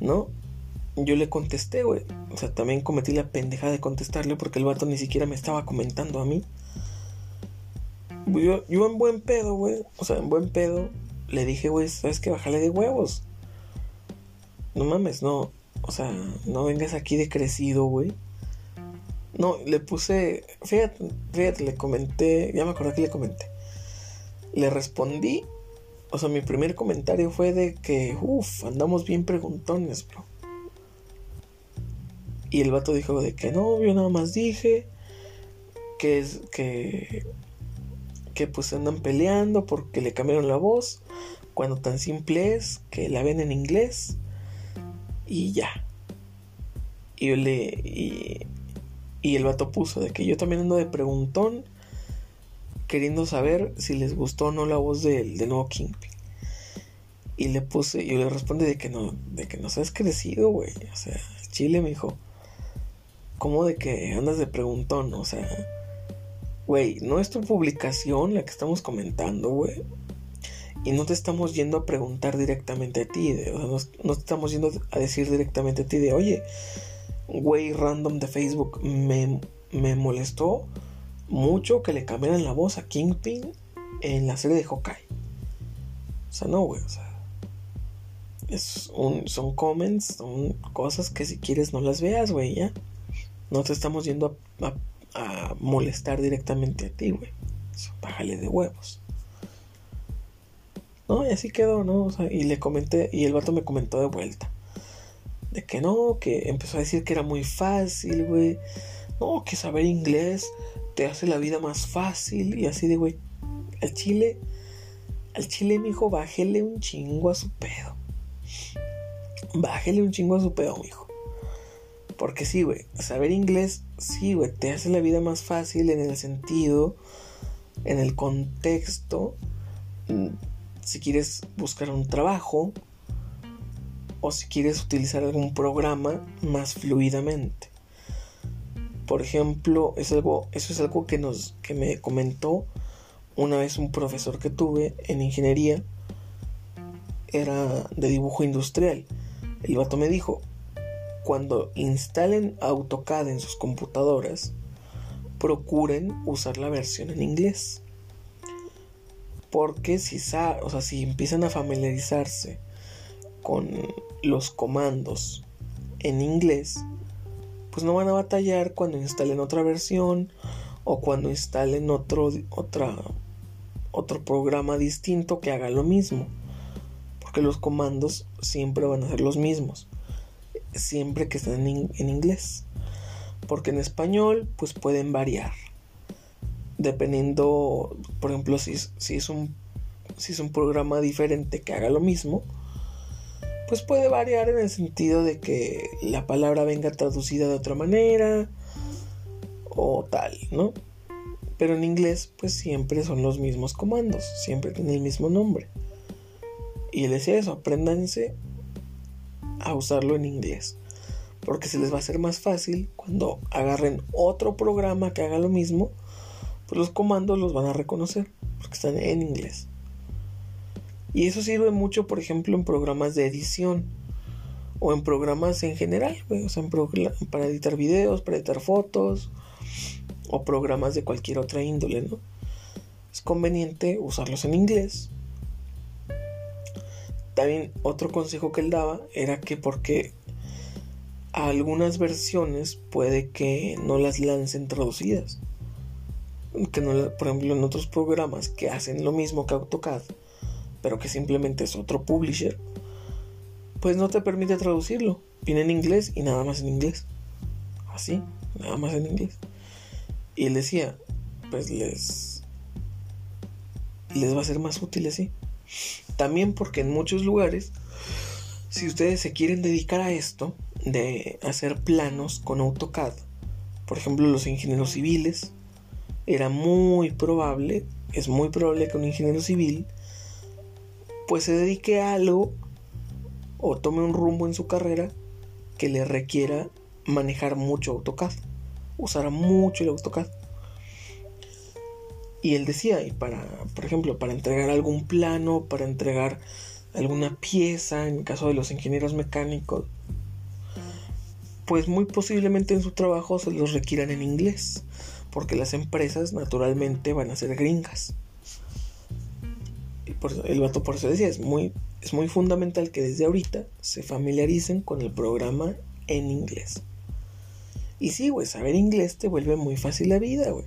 ¿no? Yo le contesté, güey. O sea, también cometí la pendeja de contestarle porque el vato ni siquiera me estaba comentando a mí. Yo, yo en buen pedo, güey. O sea, en buen pedo. Le dije, güey, ¿sabes qué? Bájale de huevos. No mames, no. O sea, no vengas aquí de crecido, güey. No, le puse. Fíjate, fíjate, le comenté. Ya me acordé que le comenté. Le respondí. O sea, mi primer comentario fue de que, uff, andamos bien preguntones, bro. Y el vato dijo de que no, yo nada más dije que es que que pues andan peleando porque le cambiaron la voz cuando tan simple es que la ven en inglés y ya. Y yo le y, y el vato puso de que yo también ando de preguntón, queriendo saber si les gustó o no la voz del, nuevo Kingpin. Y le puse, yo le respondí de que no, de que nos has crecido, güey. O sea, Chile me dijo, ¿cómo de que andas de preguntón? O sea, güey, no es tu publicación la que estamos comentando, güey. Y no te estamos yendo a preguntar directamente a ti, o sea, no, te estamos yendo a decir directamente a ti de, oye, güey random de Facebook, me, me molestó mucho que le cambiaran la voz a Kingpin en la serie de Hawkeye. O sea, no, güey, o sea. Es un, son comments, son cosas que si quieres no las veas, güey, ya. No te estamos yendo a, molestar directamente a ti, güey. Bájale de huevos. No, y así quedó, ¿no? O sea, y le comenté, y el vato me comentó de vuelta. De que no, que empezó a decir que era muy fácil, güey. No, que saber inglés te hace la vida más fácil y así de, güey, al chile, al chile, mijo, bájele un chingo a su pedo. Bájele un chingo a su pedo, mijo. Porque sí, güey, saber inglés, sí, güey, te hace la vida más fácil en el sentido, en el contexto, mm, si quieres buscar un trabajo o si quieres utilizar algún programa más fluidamente. Por ejemplo, es algo, eso es algo que, nos, que me comentó una vez un profesor que tuve en ingeniería. Era de dibujo industrial. El vato me dijo, cuando instalen AutoCAD en sus computadoras, procuren usar la versión en inglés. Porque si, o sea, si empiezan a familiarizarse con los comandos en inglés, pues no van a batallar cuando instalen otra versión o cuando instalen otro, otro programa distinto que haga lo mismo. Porque los comandos siempre van a ser los mismos. Siempre que estén en, inglés. Porque en español pues pueden variar. Dependiendo, por ejemplo, si, si, es un, si es un programa diferente que haga lo mismo pues puede variar en el sentido de que la palabra venga traducida de otra manera o tal, ¿no? Pero en inglés pues siempre son los mismos comandos, siempre tienen el mismo nombre. Y él decía eso, apréndanse a usarlo en inglés. Porque se les va a hacer más fácil cuando agarren otro programa que haga lo mismo, pues los comandos los van a reconocer, porque están en inglés. Y eso sirve mucho, por ejemplo, en programas de edición o en programas en general, o sea, para editar videos, para editar fotos o programas de cualquier otra índole, ¿no? Es conveniente usarlos en inglés. También otro consejo que él daba era que porque algunas versiones puede que no las lancen traducidas. Que no, por ejemplo, en otros programas que hacen lo mismo que AutoCAD, pero que simplemente es otro publisher, pues no te permite traducirlo. Viene en inglés y nada más en inglés. Así, nada más en inglés. Y él decía, pues les les va a ser más útil así. También porque en muchos lugares, si ustedes se quieren dedicar a esto, de hacer planos con AutoCAD, por ejemplo los ingenieros civiles, era muy probable, es muy probable que un ingeniero civil pues se dedique a algo o tome un rumbo en su carrera que le requiera manejar mucho AutoCAD, usar mucho el AutoCAD. Y él decía, y para, por ejemplo, para entregar algún plano, para entregar alguna pieza, en caso de los ingenieros mecánicos, pues muy posiblemente en su trabajo se los requieran en inglés, porque las empresas naturalmente van a ser gringas el vato por eso decía, es muy, es muy fundamental que desde ahorita se familiaricen con el programa en inglés. Y sí, güey, saber inglés te vuelve muy fácil la vida, güey.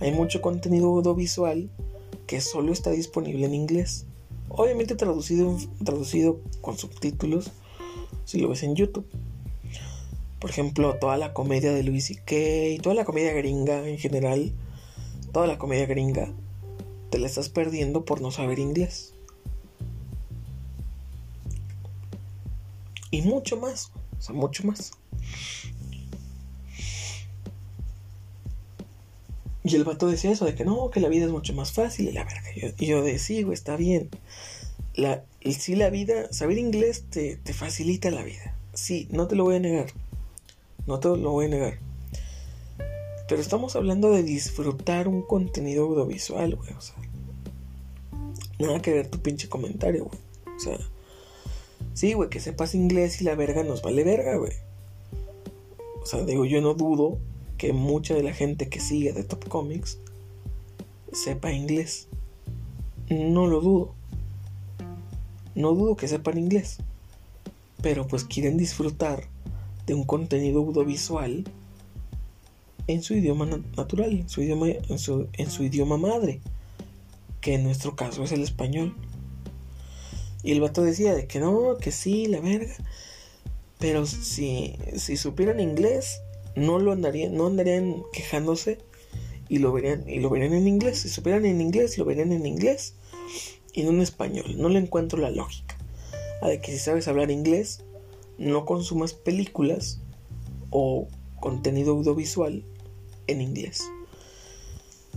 Hay mucho contenido audiovisual que solo está disponible en inglés. Obviamente traducido, traducido con subtítulos si lo ves en YouTube. Por ejemplo, toda la comedia de Louis C.K., toda la comedia gringa en general, toda la comedia gringa te la estás perdiendo por no saber inglés. Y mucho más, o sea, mucho más. Y el vato decía eso, de que no, que la vida es mucho más fácil y la verga. Y yo, y yo decía, güey, está bien. La, sí, la vida, saber inglés te, te facilita la vida. Sí, no te lo voy a negar. No te lo voy a negar. Pero estamos hablando de disfrutar un contenido audiovisual, güey. O sea, nada que ver tu pinche comentario, güey. O sea, sí, güey, que sepas inglés y la verga nos vale verga, güey. O sea, digo, yo no dudo que mucha de la gente que sigue de Top Comics sepa inglés. No lo dudo. No dudo que sepan inglés. Pero pues quieren disfrutar de un contenido audiovisual en su idioma natural, en su idioma, en su, en su idioma madre, que en nuestro caso es el español. Y el vato decía de que no, que sí, la verga. Pero si, si supieran inglés, no lo andarían, no andarían quejándose y lo verían, y lo verían en inglés. Si supieran en inglés, lo verían en inglés y no en español. No le encuentro la lógica. A de que si sabes hablar inglés, no consumas películas o contenido audiovisual en inglés.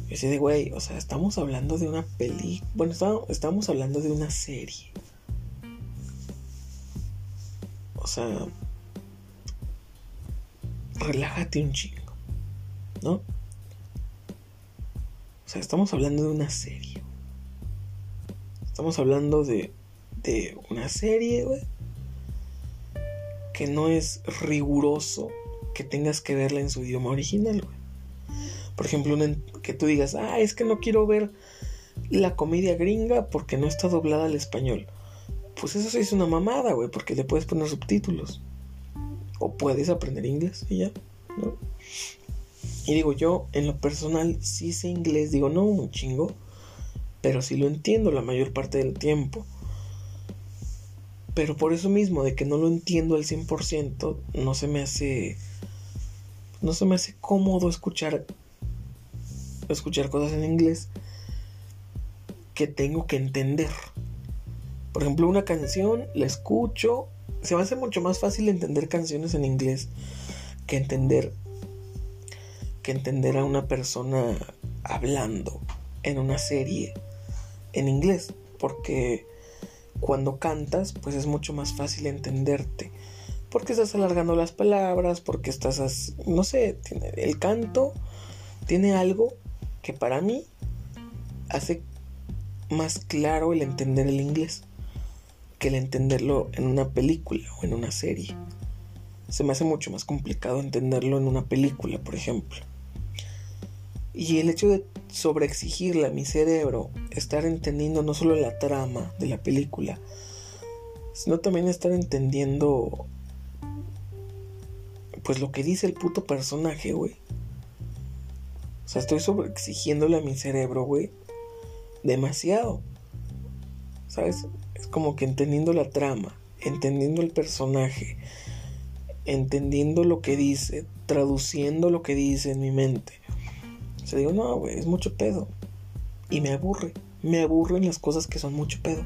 Y así de, güey, o sea, estamos hablando de una peli. Bueno, estamos hablando de una serie. O sea, relájate un chingo, ¿no? O sea, estamos hablando de una serie. Estamos hablando de, de una serie, güey, que no es riguroso que tengas que verla en su idioma original, güey. Por ejemplo, que tú digas, ah, es que no quiero ver la comedia gringa porque no está doblada al español. Pues eso sí es una mamada, güey, porque le puedes poner subtítulos. O puedes aprender inglés y ya, ¿no? Y digo, yo en lo personal sí sé inglés, digo, no un chingo, pero sí lo entiendo la mayor parte del tiempo. Pero por eso mismo, de que no lo entiendo al 100%, no se me hace. No se me hace cómodo escuchar escuchar cosas en inglés que tengo que entender. Por ejemplo, una canción la escucho, se me hace mucho más fácil entender canciones en inglés que entender que entender a una persona hablando en una serie en inglés, porque cuando cantas, pues es mucho más fácil entenderte. Porque estás alargando las palabras, porque estás, no sé, el canto tiene algo que para mí hace más claro el entender el inglés que el entenderlo en una película o en una serie. Se me hace mucho más complicado entenderlo en una película, por ejemplo. Y el hecho de sobreexigirle a mi cerebro estar entendiendo no solo la trama de la película, sino también estar entendiendo pues lo que dice el puto personaje, güey. O sea, estoy sobreexigiéndole a mi cerebro, güey. Demasiado. ¿Sabes? Es como que entendiendo la trama, entendiendo el personaje, entendiendo lo que dice, traduciendo lo que dice en mi mente. O sea, digo, no, güey, es mucho pedo. Y me aburre. Me aburren las cosas que son mucho pedo.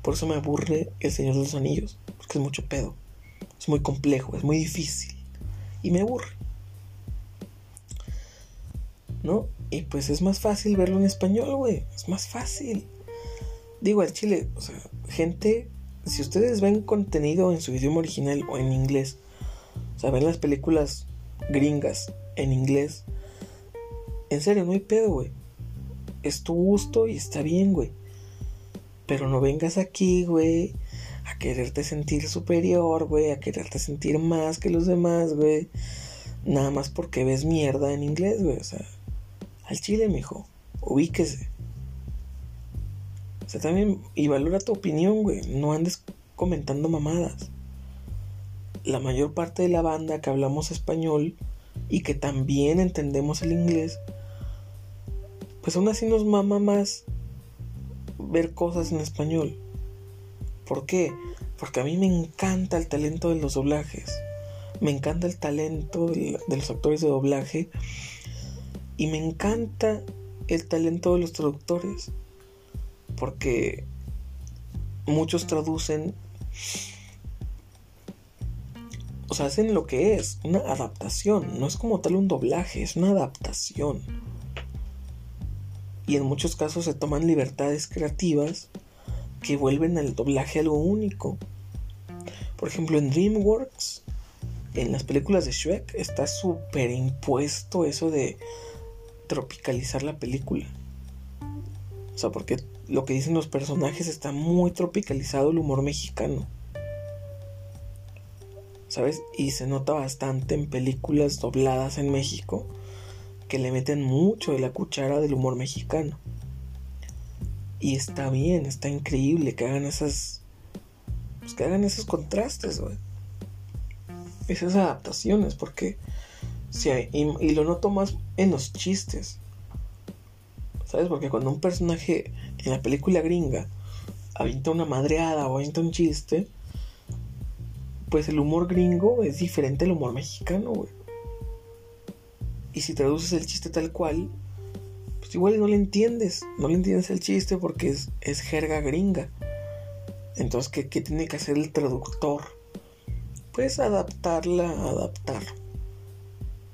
Por eso me aburre El Señor de los Anillos. Porque es mucho pedo. Es muy complejo, es muy difícil. Y me aburre. ¿No? Y pues es más fácil verlo en español, güey. Es más fácil. Digo, al chile, o sea, gente, si ustedes ven contenido en su idioma original o en inglés, o sea, ven las películas gringas en inglés, en serio, no hay pedo, güey. Es tu gusto y está bien, güey. Pero no vengas aquí, güey, a quererte sentir superior, güey, a quererte sentir más que los demás, güey. Nada más porque ves mierda en inglés, güey. O sea, al chile, mijo. Ubíquese. O sea, también. Y valora tu opinión, güey. No andes comentando mamadas. La mayor parte de la banda que hablamos español y que también entendemos el inglés, pues aún así nos mama más ver cosas en español. ¿Por qué? Porque a mí me encanta el talento de los doblajes. Me encanta el talento de los actores de doblaje y me encanta el talento de los traductores. Porque muchos traducen o sea, hacen lo que es, una adaptación. No es como tal un doblaje, es una adaptación. Y en muchos casos se toman libertades creativas que vuelven al doblaje algo único. Por ejemplo, en DreamWorks, en las películas de Shrek, está súper impuesto eso de tropicalizar la película. O sea, porque lo que dicen los personajes está muy tropicalizado el humor mexicano. ¿Sabes? Y se nota bastante en películas dobladas en México que le meten mucho de la cuchara del humor mexicano. Y está bien, está increíble que hagan esas. Pues que hagan esos contrastes. Esas adaptaciones, porque. Si y, lo noto más en los chistes. ¿Sabes? Porque cuando un personaje en la película gringa avienta una madreada o avienta un chiste, pues el humor gringo es diferente al humor mexicano, güey. Y si traduces el chiste tal cual, pues igual no le entiendes. No le entiendes el chiste porque es, es jerga gringa. Entonces, ¿qué, ¿qué, tiene que hacer el traductor? Pues adaptarla, adaptar.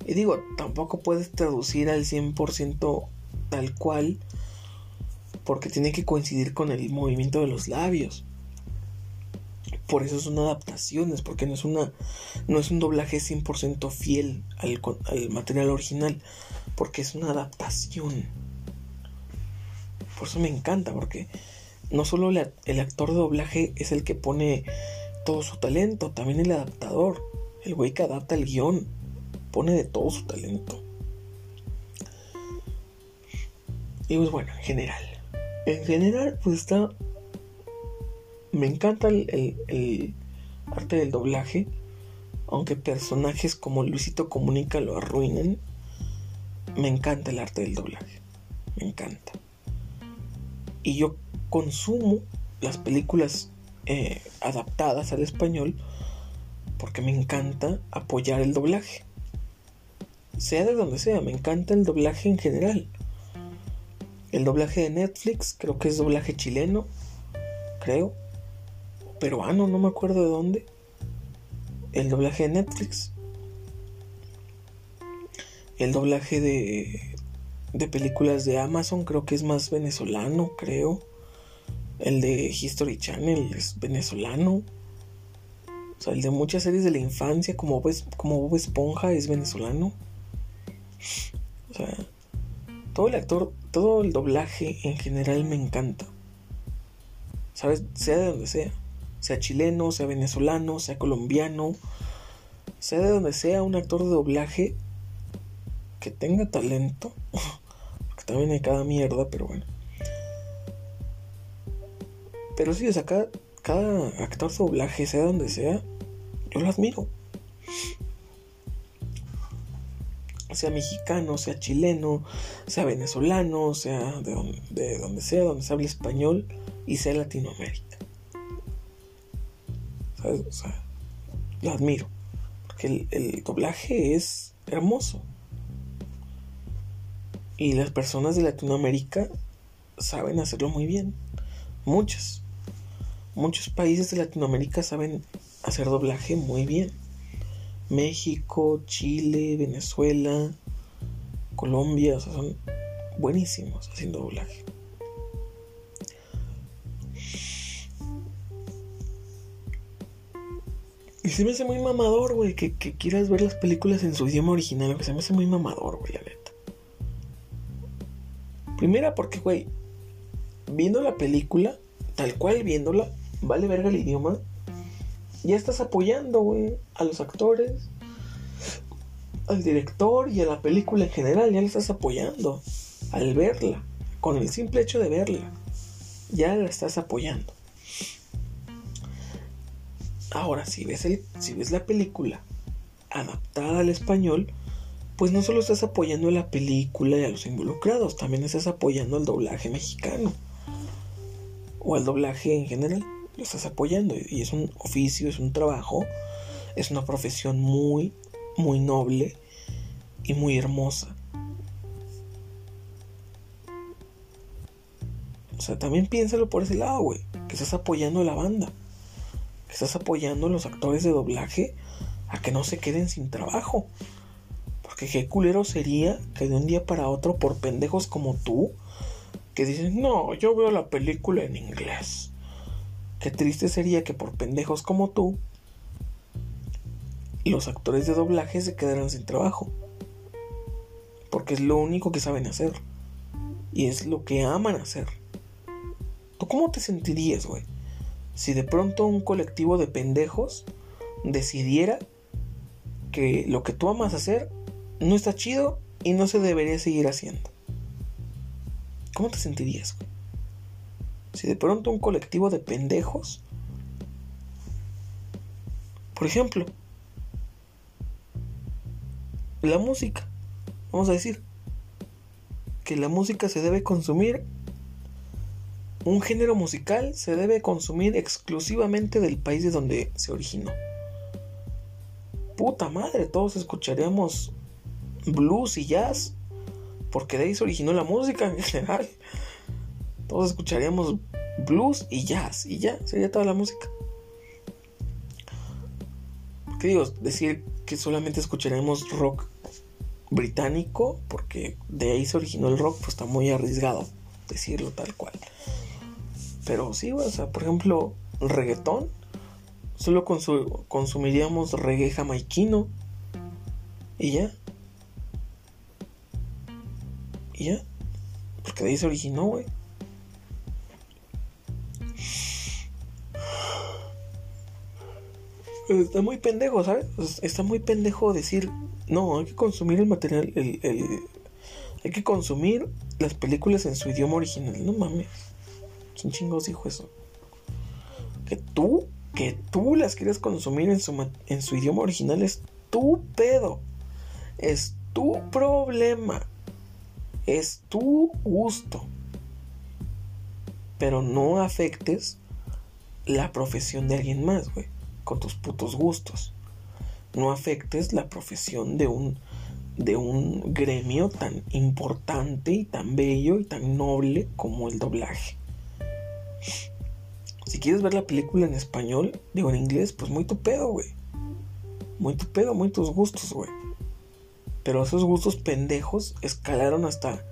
Y digo, tampoco puedes traducir al 100% tal cual porque tiene que coincidir con el movimiento de los labios. Por eso son adaptaciones, porque no es, una, no es un doblaje 100% fiel al, al material original, porque es una adaptación. Por eso me encanta, porque no solo el actor de doblaje es el que pone todo su talento, también el adaptador, el güey que adapta el guion, pone de todo su talento. Y pues bueno, en general. En general, pues está me encanta el, arte del doblaje, aunque personajes como Luisito Comunica lo arruinen. Me encanta el arte del doblaje, me encanta. Y yo consumo las películas eh, adaptadas al español porque me encanta apoyar el doblaje. Sea de donde sea, me encanta el doblaje en general. El doblaje de Netflix, creo que es doblaje chileno, creo peruano, no me acuerdo de dónde. El doblaje de Netflix. El doblaje de, de películas de Amazon creo que es más venezolano, creo. El de History Channel es venezolano. O sea, el de muchas series de la infancia, como Bob, como Bob Esponja, es venezolano. O sea, todo el actor, todo el doblaje en general me encanta. ¿Sabes? Sea de donde sea sea chileno, sea venezolano, sea colombiano, sea de donde sea un actor de doblaje que tenga talento, porque también hay cada mierda, pero bueno. Pero sí, o sea, cada, cada actor de doblaje, sea donde sea, yo lo admiro. Sea mexicano, sea chileno, sea venezolano, sea de donde, de donde sea, donde se hable español y sea Latinoamérica. Sea, lo admiro. Porque el, doblaje es hermoso. Y las personas de Latinoamérica saben hacerlo muy bien. Muchos. Muchos países de Latinoamérica saben hacer doblaje muy bien. México, Chile, Venezuela, Colombia, o sea, son buenísimos haciendo doblaje. Y se me hace muy mamador, güey, que, quieras ver las películas en su idioma original, que se me hace muy mamador, güey, la neta. Primera porque, güey, viendo la película, tal cual viéndola, vale verga el idioma, ya estás apoyando, güey, a los actores, al director y a la película en general, ya le estás apoyando al verla, con el simple hecho de verla, ya la estás apoyando. Ahora, si ves, el, si ves la película adaptada al español, pues no solo estás apoyando a la película y a los involucrados, también estás apoyando al doblaje mexicano o al doblaje en general. Lo estás apoyando y es un oficio, es un trabajo, es una profesión muy, muy noble y muy hermosa. O sea, también piénsalo por ese lado, güey, que estás apoyando a la banda estás apoyando a los actores de doblaje a que no se queden sin trabajo. Porque qué culero sería que de un día para otro, por pendejos como tú, que dicen, no, yo veo la película en inglés. Qué triste sería que por pendejos como tú, los actores de doblaje se quedaran sin trabajo. Porque es lo único que saben hacer. Y es lo que aman hacer. ¿Tú cómo te sentirías, güey? Si de pronto un colectivo de pendejos decidiera que lo que tú amas hacer no está chido y no se debería seguir haciendo. ¿Cómo te sentirías, güey? Si de pronto un colectivo de pendejos, por ejemplo, la música, vamos a decir, que la música se debe consumir, un género musical se debe consumir exclusivamente del país de donde se originó. Puta madre, todos escucharíamos blues y jazz, porque de ahí se originó la música en general. Todos escucharíamos blues y jazz y ya, sería toda la música. ¿Qué digo? Decir que solamente escucharemos rock británico, porque de ahí se originó el rock, pues está muy arriesgado decirlo tal cual. Pero sí, o sea, por ejemplo, reggaetón, solo consumiríamos reggae jamaiquino y ya. Y ya. Porque de ahí se originó, güey. Está muy pendejo, ¿sabes? Está muy pendejo decir, no, hay que consumir el material, el, hay que consumir las películas en su idioma original. No mames. ¿Quién chingos dijo eso? Que tú, que tú las quieres consumir en su, en su idioma original es tu pedo. Es tu problema. Es tu gusto. Pero no afectes la profesión de alguien más, güey. Con tus putos gustos. No afectes la profesión de un, de un gremio tan importante y tan bello y tan noble como el doblaje. Si quieres ver la película en español, digo en inglés, pues muy tu pedo, güey. Muy tu pedo, muy tus gustos, güey. Pero esos gustos pendejos escalaron hasta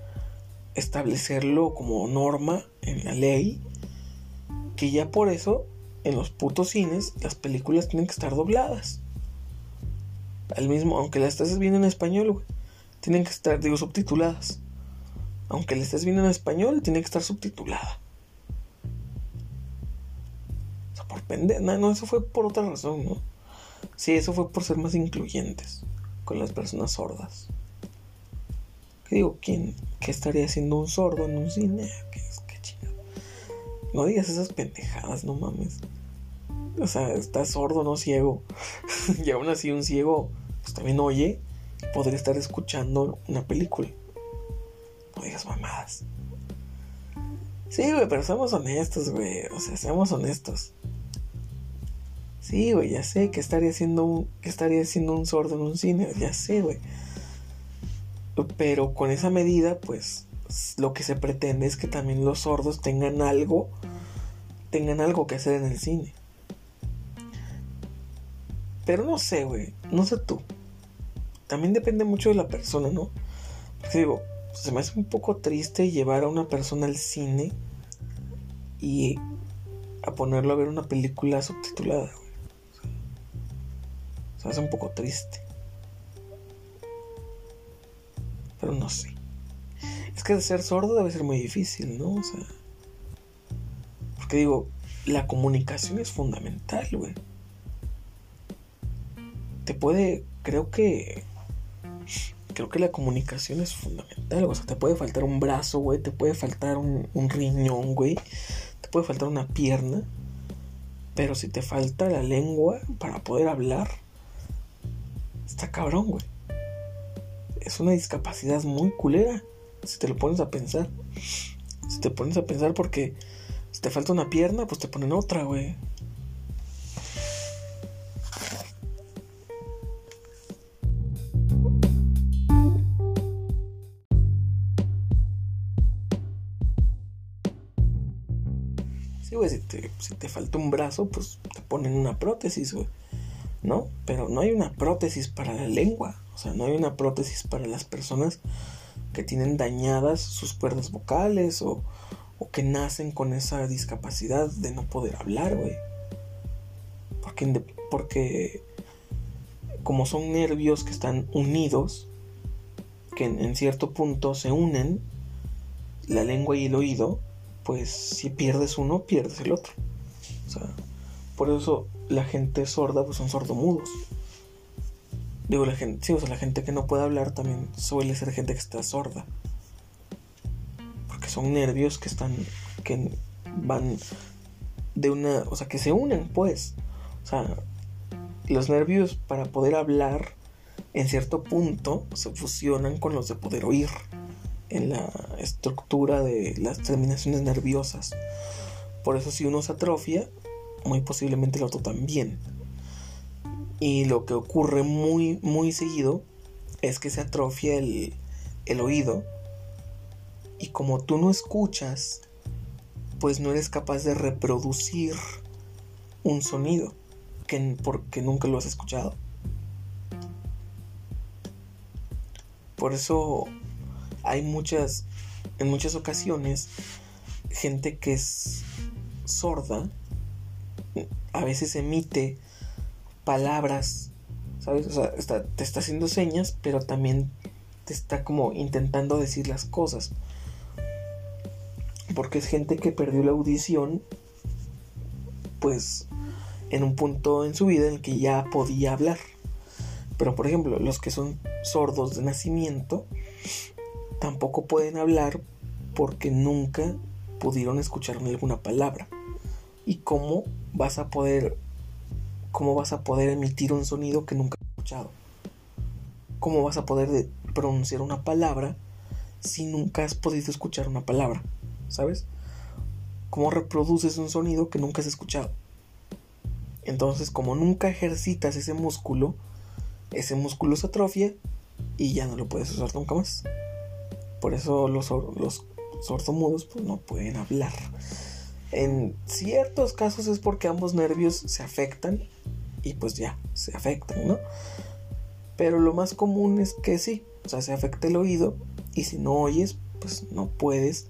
establecerlo como norma en la ley. Que ya por eso en los putos cines las películas tienen que estar dobladas. Al mismo, aunque las estés viendo en español, güey, tienen que estar, digo, subtituladas. Aunque la estés viendo en español, tiene que estar subtitulada. O sea, por. No, no, eso fue por otra razón, ¿no? Sí, eso fue por ser más incluyentes con las personas sordas. ¿Qué digo? ¿Quién? ¿Qué estaría haciendo un sordo en un cine? No digas esas pendejadas, no mames. O sea, está sordo, no ciego. y aún así un ciego, pues también oye, podría estar escuchando una película. No digas mamadas. Sí, güey, pero seamos honestos, güey. O sea, seamos honestos. Sí, güey, ya sé que estaría haciendo un, estaría un sordo en un cine, ya sé, güey. Pero con esa medida, pues, lo que se pretende es que también los sordos tengan algo, tengan algo que hacer en el cine. Pero no sé, güey, no sé tú. También depende mucho de la persona, ¿no? Porque digo, se me hace un poco triste llevar a una persona al cine y a ponerlo a ver una película subtitulada, güey. Se me hace un poco triste. Pero no sé. Es que ser sordo debe ser muy difícil, ¿no? O sea. Porque digo, la comunicación es fundamental, güey. Te puede. Creo que. Creo que la comunicación es fundamental. O sea, te puede faltar un brazo, güey. Te puede faltar un, un riñón, güey. Te puede faltar una pierna. Pero si te falta la lengua para poder hablar Está cabrón, güey. Es una discapacidad muy culera. Si te lo pones a pensar. Si te pones a pensar porque si te falta una pierna, pues te ponen otra, güey. Si te, si falta un brazo, pues te ponen una prótesis. ¿no? Pero no hay una prótesis para la lengua, o sea, no hay una prótesis para las personas que tienen dañadas sus cuerdas vocales o, o que nacen con esa discapacidad de no poder hablar, güey. Porque, porque como son nervios que están unidos, que en, cierto punto se unen, la lengua y el oído, pues si pierdes uno, pierdes el otro. O sea, por eso la gente sorda pues son sordomudos. Digo, la gente, sí, o sea, la gente que no puede hablar también suele ser gente que está sorda. Porque son nervios que están, que van de una, o sea, que se unen, pues. O sea, los nervios para poder hablar en cierto punto se fusionan con los de poder oír en la estructura de las terminaciones nerviosas. Por eso si uno se atrofia, muy posiblemente el otro también. Y lo que ocurre muy, muy seguido es que se atrofia el, el oído. Y como tú no escuchas, pues no eres capaz de reproducir un sonido que, porque nunca lo has escuchado. Por eso hay muchas, en muchas ocasiones, gente que es sorda, a veces emite palabras, ¿sabes? O sea, te está haciendo señas, pero también te está como intentando decir las cosas. Porque es gente que perdió la audición, pues, en un punto en su vida en el que ya podía hablar. Pero por ejemplo, los que son sordos de nacimiento tampoco pueden hablar porque nunca pudieron escuchar alguna palabra. ¿Y cómo vas a poder cómo vas a poder emitir un sonido que nunca has escuchado? ¿Cómo vas a poder pronunciar una palabra si nunca has podido escuchar una palabra? ¿Sabes? ¿Cómo reproduces un sonido que nunca has escuchado? Entonces, como nunca ejercitas ese músculo, ese músculo se atrofia y ya no lo puedes usar nunca más. Por eso los, los sordomudos pues, no pueden hablar. En ciertos casos es porque ambos nervios se afectan y pues ya, se afectan, ¿no? Pero lo más común es que sí, o sea, se afecta el oído y si no oyes, pues no puedes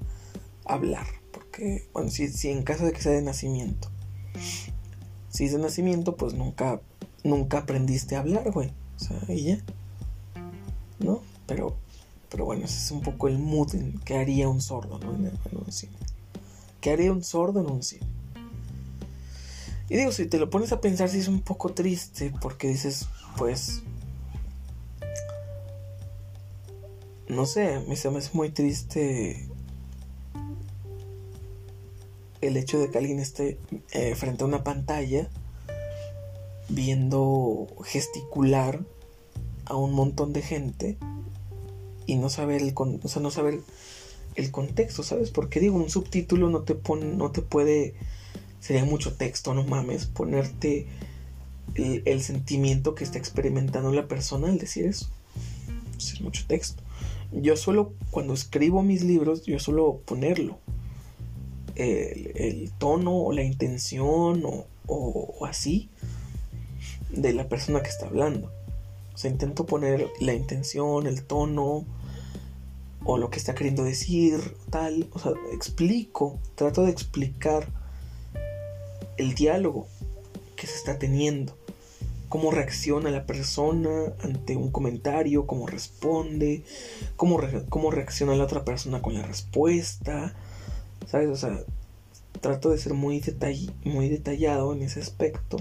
hablar. Porque, bueno, si, si en caso de que sea de nacimiento. Si es de nacimiento, pues nunca, nunca aprendiste a hablar, güey. O sea, y ya. ¿No? Pero, pero bueno, ese es un poco el mood en que haría un sordo, ¿no? En, un cine. ¿Qué haría un sordo en un cine? Y digo, si te lo pones a pensar, sí es un poco triste, porque dices, pues. No sé, me se me hace muy triste el hecho de que alguien esté eh, frente a una pantalla viendo gesticular a un montón de gente y no saber el o sea, no saber el contexto, ¿sabes? Porque digo, un subtítulo no te pone, no te puede, sería mucho texto, no mames, ponerte el, sentimiento que está experimentando la persona al decir eso. Es mucho texto. Yo solo, cuando escribo mis libros, yo suelo ponerlo. El, tono o la intención o, o así de la persona que está hablando. O sea, intento poner la intención, el tono o lo que está queriendo decir, tal. O sea, explico, trato de explicar el diálogo que se está teniendo. Cómo reacciona la persona ante un comentario, cómo responde, cómo, cómo reacciona la otra persona con la respuesta. ¿Sabes? O sea, trato de ser muy, muy detallado en ese aspecto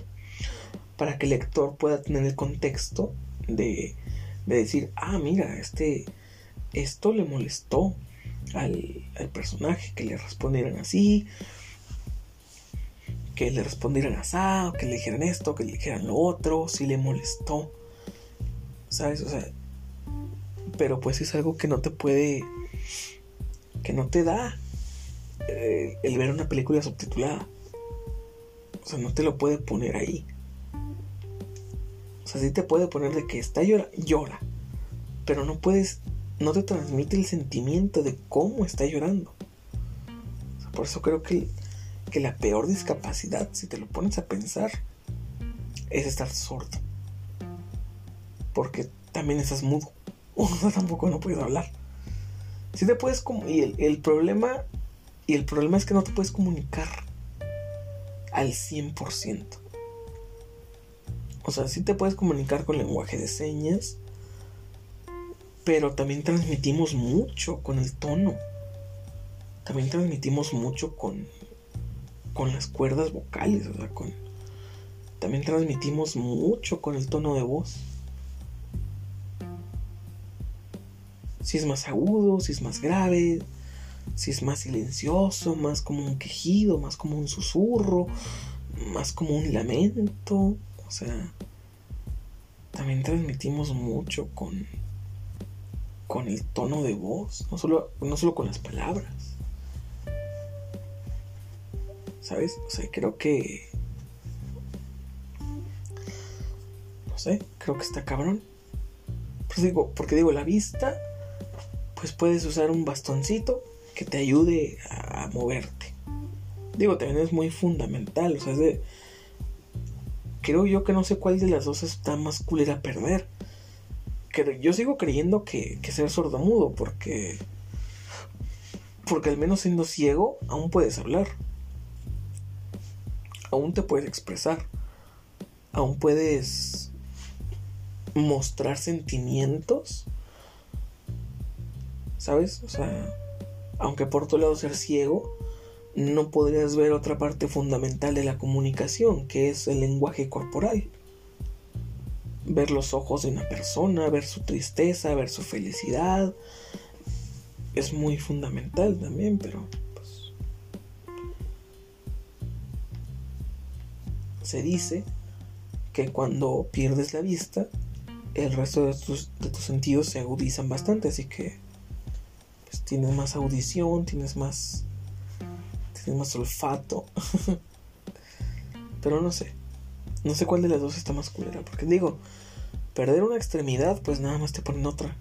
para que el lector pueda tener el contexto de, decir, ah, mira, este, esto le molestó al, personaje, que le respondieran así, que le respondieran así, o que le dijeran esto, que le dijeran lo otro, si le molestó, ¿sabes? O sea, pero pues es algo que no te puede, que no te da eh, el ver una película subtitulada. O sea, no te lo puede poner ahí. O sea, sí te puede poner de que está llora, llora. Pero no puedes, no te transmite el sentimiento de cómo está llorando. por eso creo que, que la peor discapacidad, si te lo pones a pensar, es estar sordo. Porque también estás mudo. O tampoco no puedes hablar. Si te puedes y el, el, problema y el problema es que no te puedes comunicar al 100%. O sea, sí te puedes comunicar con lenguaje de señas, pero también transmitimos mucho con el tono. También transmitimos mucho con con las cuerdas vocales, o sea, con también transmitimos mucho con el tono de voz. Si es más agudo, si es más grave, si es más silencioso, más como un quejido, más como un susurro, más como un lamento. O sea, también transmitimos mucho con, con el tono de voz, no solo, no solo con las palabras. ¿Sabes? O sea, creo que... No sé, creo que está cabrón. Pues digo, porque digo, la vista pues puedes usar un bastoncito que te ayude a, moverte. Digo, también es muy fundamental, o sea, es de... Creo yo que no sé cuál de las dos está más culera a perder. Yo sigo creyendo que, que ser sordomudo, porque... Porque al menos siendo ciego, aún puedes hablar. Aún te puedes expresar. Aún puedes mostrar sentimientos ¿sabes? O sea, aunque por otro lado ser ciego, no podrías ver otra parte fundamental de la comunicación, que es el lenguaje corporal. Ver los ojos de una persona, ver su tristeza, ver su felicidad, es muy fundamental también, pero pues, se dice que cuando pierdes la vista, el resto de tus, de tus sentidos se agudizan bastante, así que pues, tienes más audición, tienes más, tienes más olfato. Pero no sé, no sé cuál de las dos está más culera, porque digo, perder una extremidad, pues nada más te ponen otra.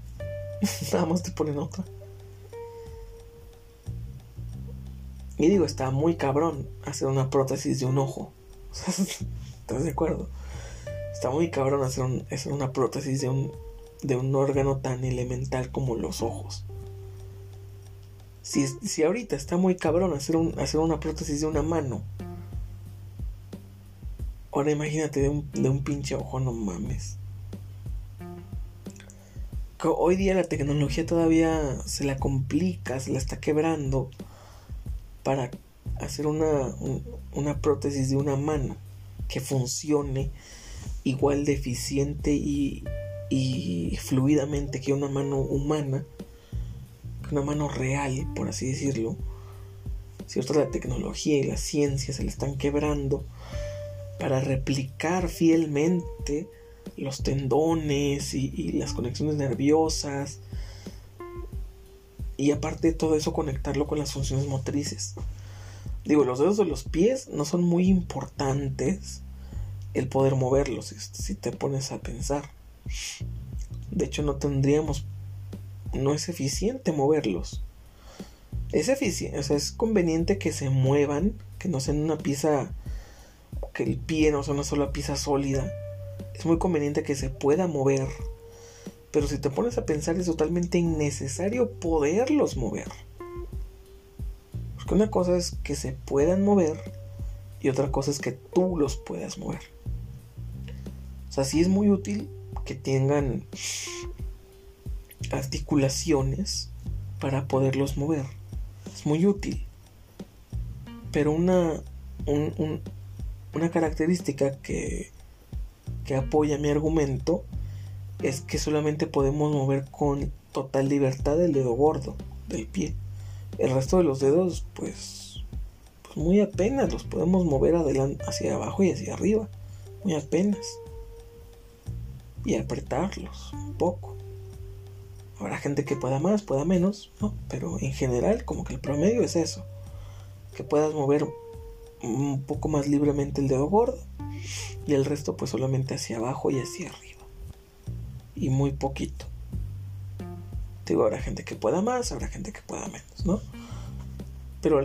nada más te ponen otra. Y digo, está muy cabrón hacer una prótesis de un ojo. ¿Estás de acuerdo? Está muy cabrón hacer, una prótesis de un, de un órgano tan elemental como los ojos. Si, ahorita está muy cabrón hacer, hacer una prótesis de una mano. Ahora imagínate de un, de un pinche ojo, no mames. Hoy día la tecnología todavía se la complica, se la está quebrando para hacer una, una prótesis de una mano que funcione igual de eficiente y, y fluidamente que una mano humana una mano real, por así decirlo. Cierto, la tecnología y la ciencia se le están quebrando para replicar fielmente los tendones y, las conexiones nerviosas. Y aparte de todo eso, conectarlo con las funciones motrices. Digo, los dedos de los pies no son muy importantes el poder moverlos, si te pones a pensar. De hecho, no tendríamos no es eficiente moverlos. Es eficiente, o sea, es conveniente que se muevan, que no sean una pieza, que el pie no sea una sola pieza sólida. Es muy conveniente que se pueda mover. Pero si te pones a pensar es totalmente innecesario poderlos mover. Porque una cosa es que se puedan mover y otra cosa es que tú los puedas mover. O sea, sí es muy útil que tengan articulaciones para poderlos mover. Es muy útil. Pero una, una característica que, que apoya mi argumento es que solamente podemos mover con total libertad el dedo gordo del pie. El resto de los dedos, pues, pues muy apenas los podemos mover hacia abajo y hacia arriba. Muy apenas. Y apretarlos un poco. Habrá gente que pueda más, pueda menos, ¿no? Pero en general, como que el promedio es eso. Que puedas mover un poco más libremente el dedo gordo y el resto pues solamente hacia abajo y hacia arriba. Y muy poquito. Digo, habrá gente que pueda más, habrá gente que pueda menos, ¿no? Pero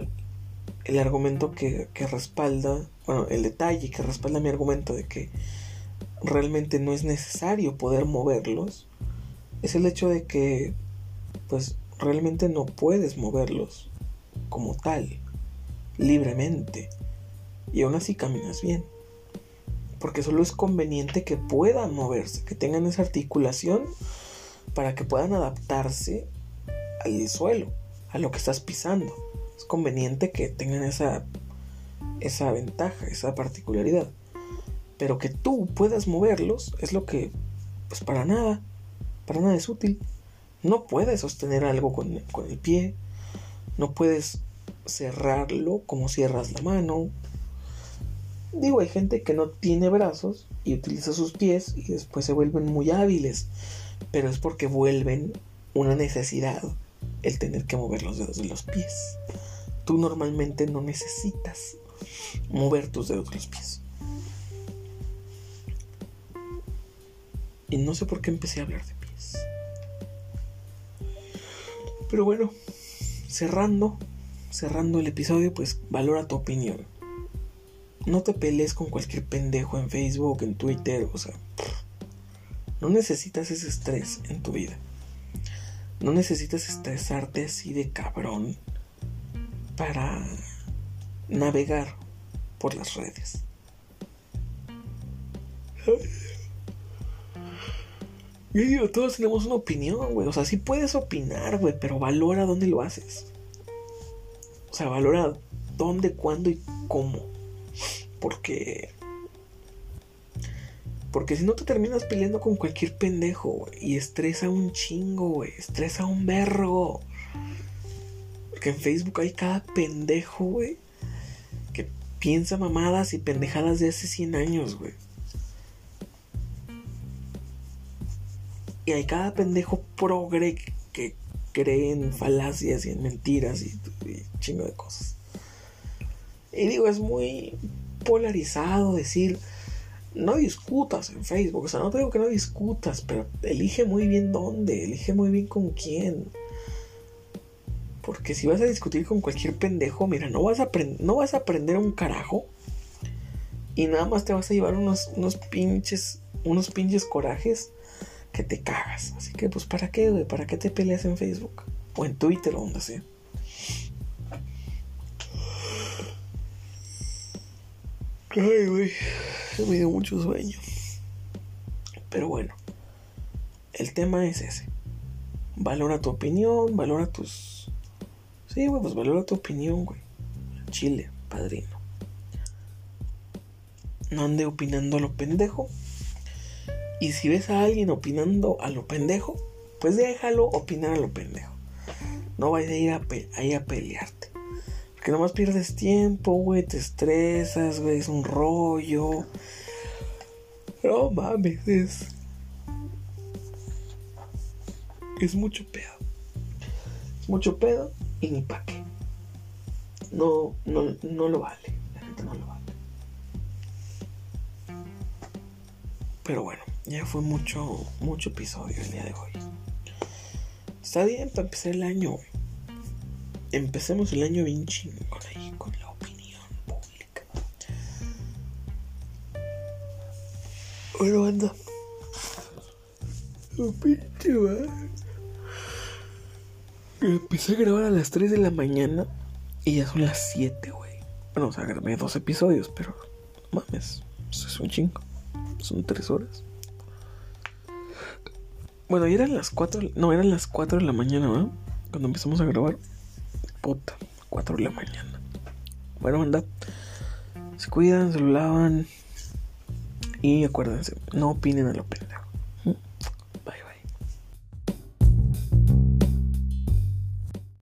el, argumento que, que respalda, bueno, el detalle que respalda mi argumento de que realmente no es necesario poder moverlos es el hecho de que pues realmente no puedes moverlos como tal, libremente. Y aún así caminas bien. Porque solo es conveniente que puedan moverse, que tengan esa articulación para que puedan adaptarse al suelo, a lo que estás pisando. Es conveniente que tengan esa, esa ventaja, esa particularidad. Pero que tú puedas moverlos es lo que, pues para nada, para nada es útil. No puedes sostener algo con, con el pie, no puedes cerrarlo como cierras la mano. Digo, hay gente que no tiene brazos y utiliza sus pies y después se vuelven muy hábiles, pero es porque vuelven una necesidad el tener que mover los dedos de los pies. Tú normalmente no necesitas mover tus dedos de los pies. Y no sé por qué empecé a hablar de pies. Pero bueno, cerrando, cerrando el episodio, pues valora tu opinión. No te pelees con cualquier pendejo en Facebook, en Twitter, o sea, no necesitas ese estrés en tu vida. No necesitas estresarte así de cabrón para navegar por las redes. Yo digo, todos tenemos una opinión, güey. O sea, sí puedes opinar, güey, pero valora dónde lo haces. O sea, valora dónde, cuándo y cómo. Porque. Porque si no te terminas peleando con cualquier pendejo, güey. Y estresa un chingo, güey. Estresa un berro. Porque en Facebook hay cada pendejo, güey. Que piensa mamadas y pendejadas de hace 100 años, güey. Y hay cada pendejo progre que cree en falacias y en mentiras y, chingo de cosas. Y digo, es muy polarizado decir, no discutas en Facebook. O sea, no te digo que no discutas, pero elige muy bien dónde, elige muy bien con quién. Porque si vas a discutir con cualquier pendejo, mira, no vas a, no vas a aprender un carajo. Y nada más te vas a llevar unos, unos pinches, unos pinches corajes que te cagas. Así que, pues, ¿para qué, güey? ¿Para qué te peleas en Facebook? O en Twitter o donde sea. Ay, güey. Me dio mucho sueño. Pero bueno. El tema es ese. Valora tu opinión, valora tus... Sí, güey, pues valora tu opinión, güey. Chile, padrino. No ande opinando a lo pendejo. Y si ves a alguien opinando a lo pendejo, pues déjalo opinar a lo pendejo. No vayas a ir a, a pelearte. Porque nomás pierdes tiempo, güey, te estresas, güey, es un rollo. No mames, es. Es mucho pedo. Es mucho pedo y ni pa' qué. No, no, no lo vale. La gente no lo vale. Pero bueno. Ya fue mucho, mucho episodio el día de hoy. Está bien para empezar el año, Empecemos el año bien chingón ahí, con la opinión pública. Bueno, anda. Empecé a grabar a las 3 de la mañana y ya son las 7, güey. Bueno, o sea, grabé dos episodios, pero mames, es un chingo. Son 3 horas. Bueno, y eran las 4. No, eran las 4 de la mañana, ¿no? Cuando empezamos a grabar. Puta, 4 de la mañana. Bueno, anda. Se cuidan, se lo lavan. Y acuérdense, no opinen a lo pendejo.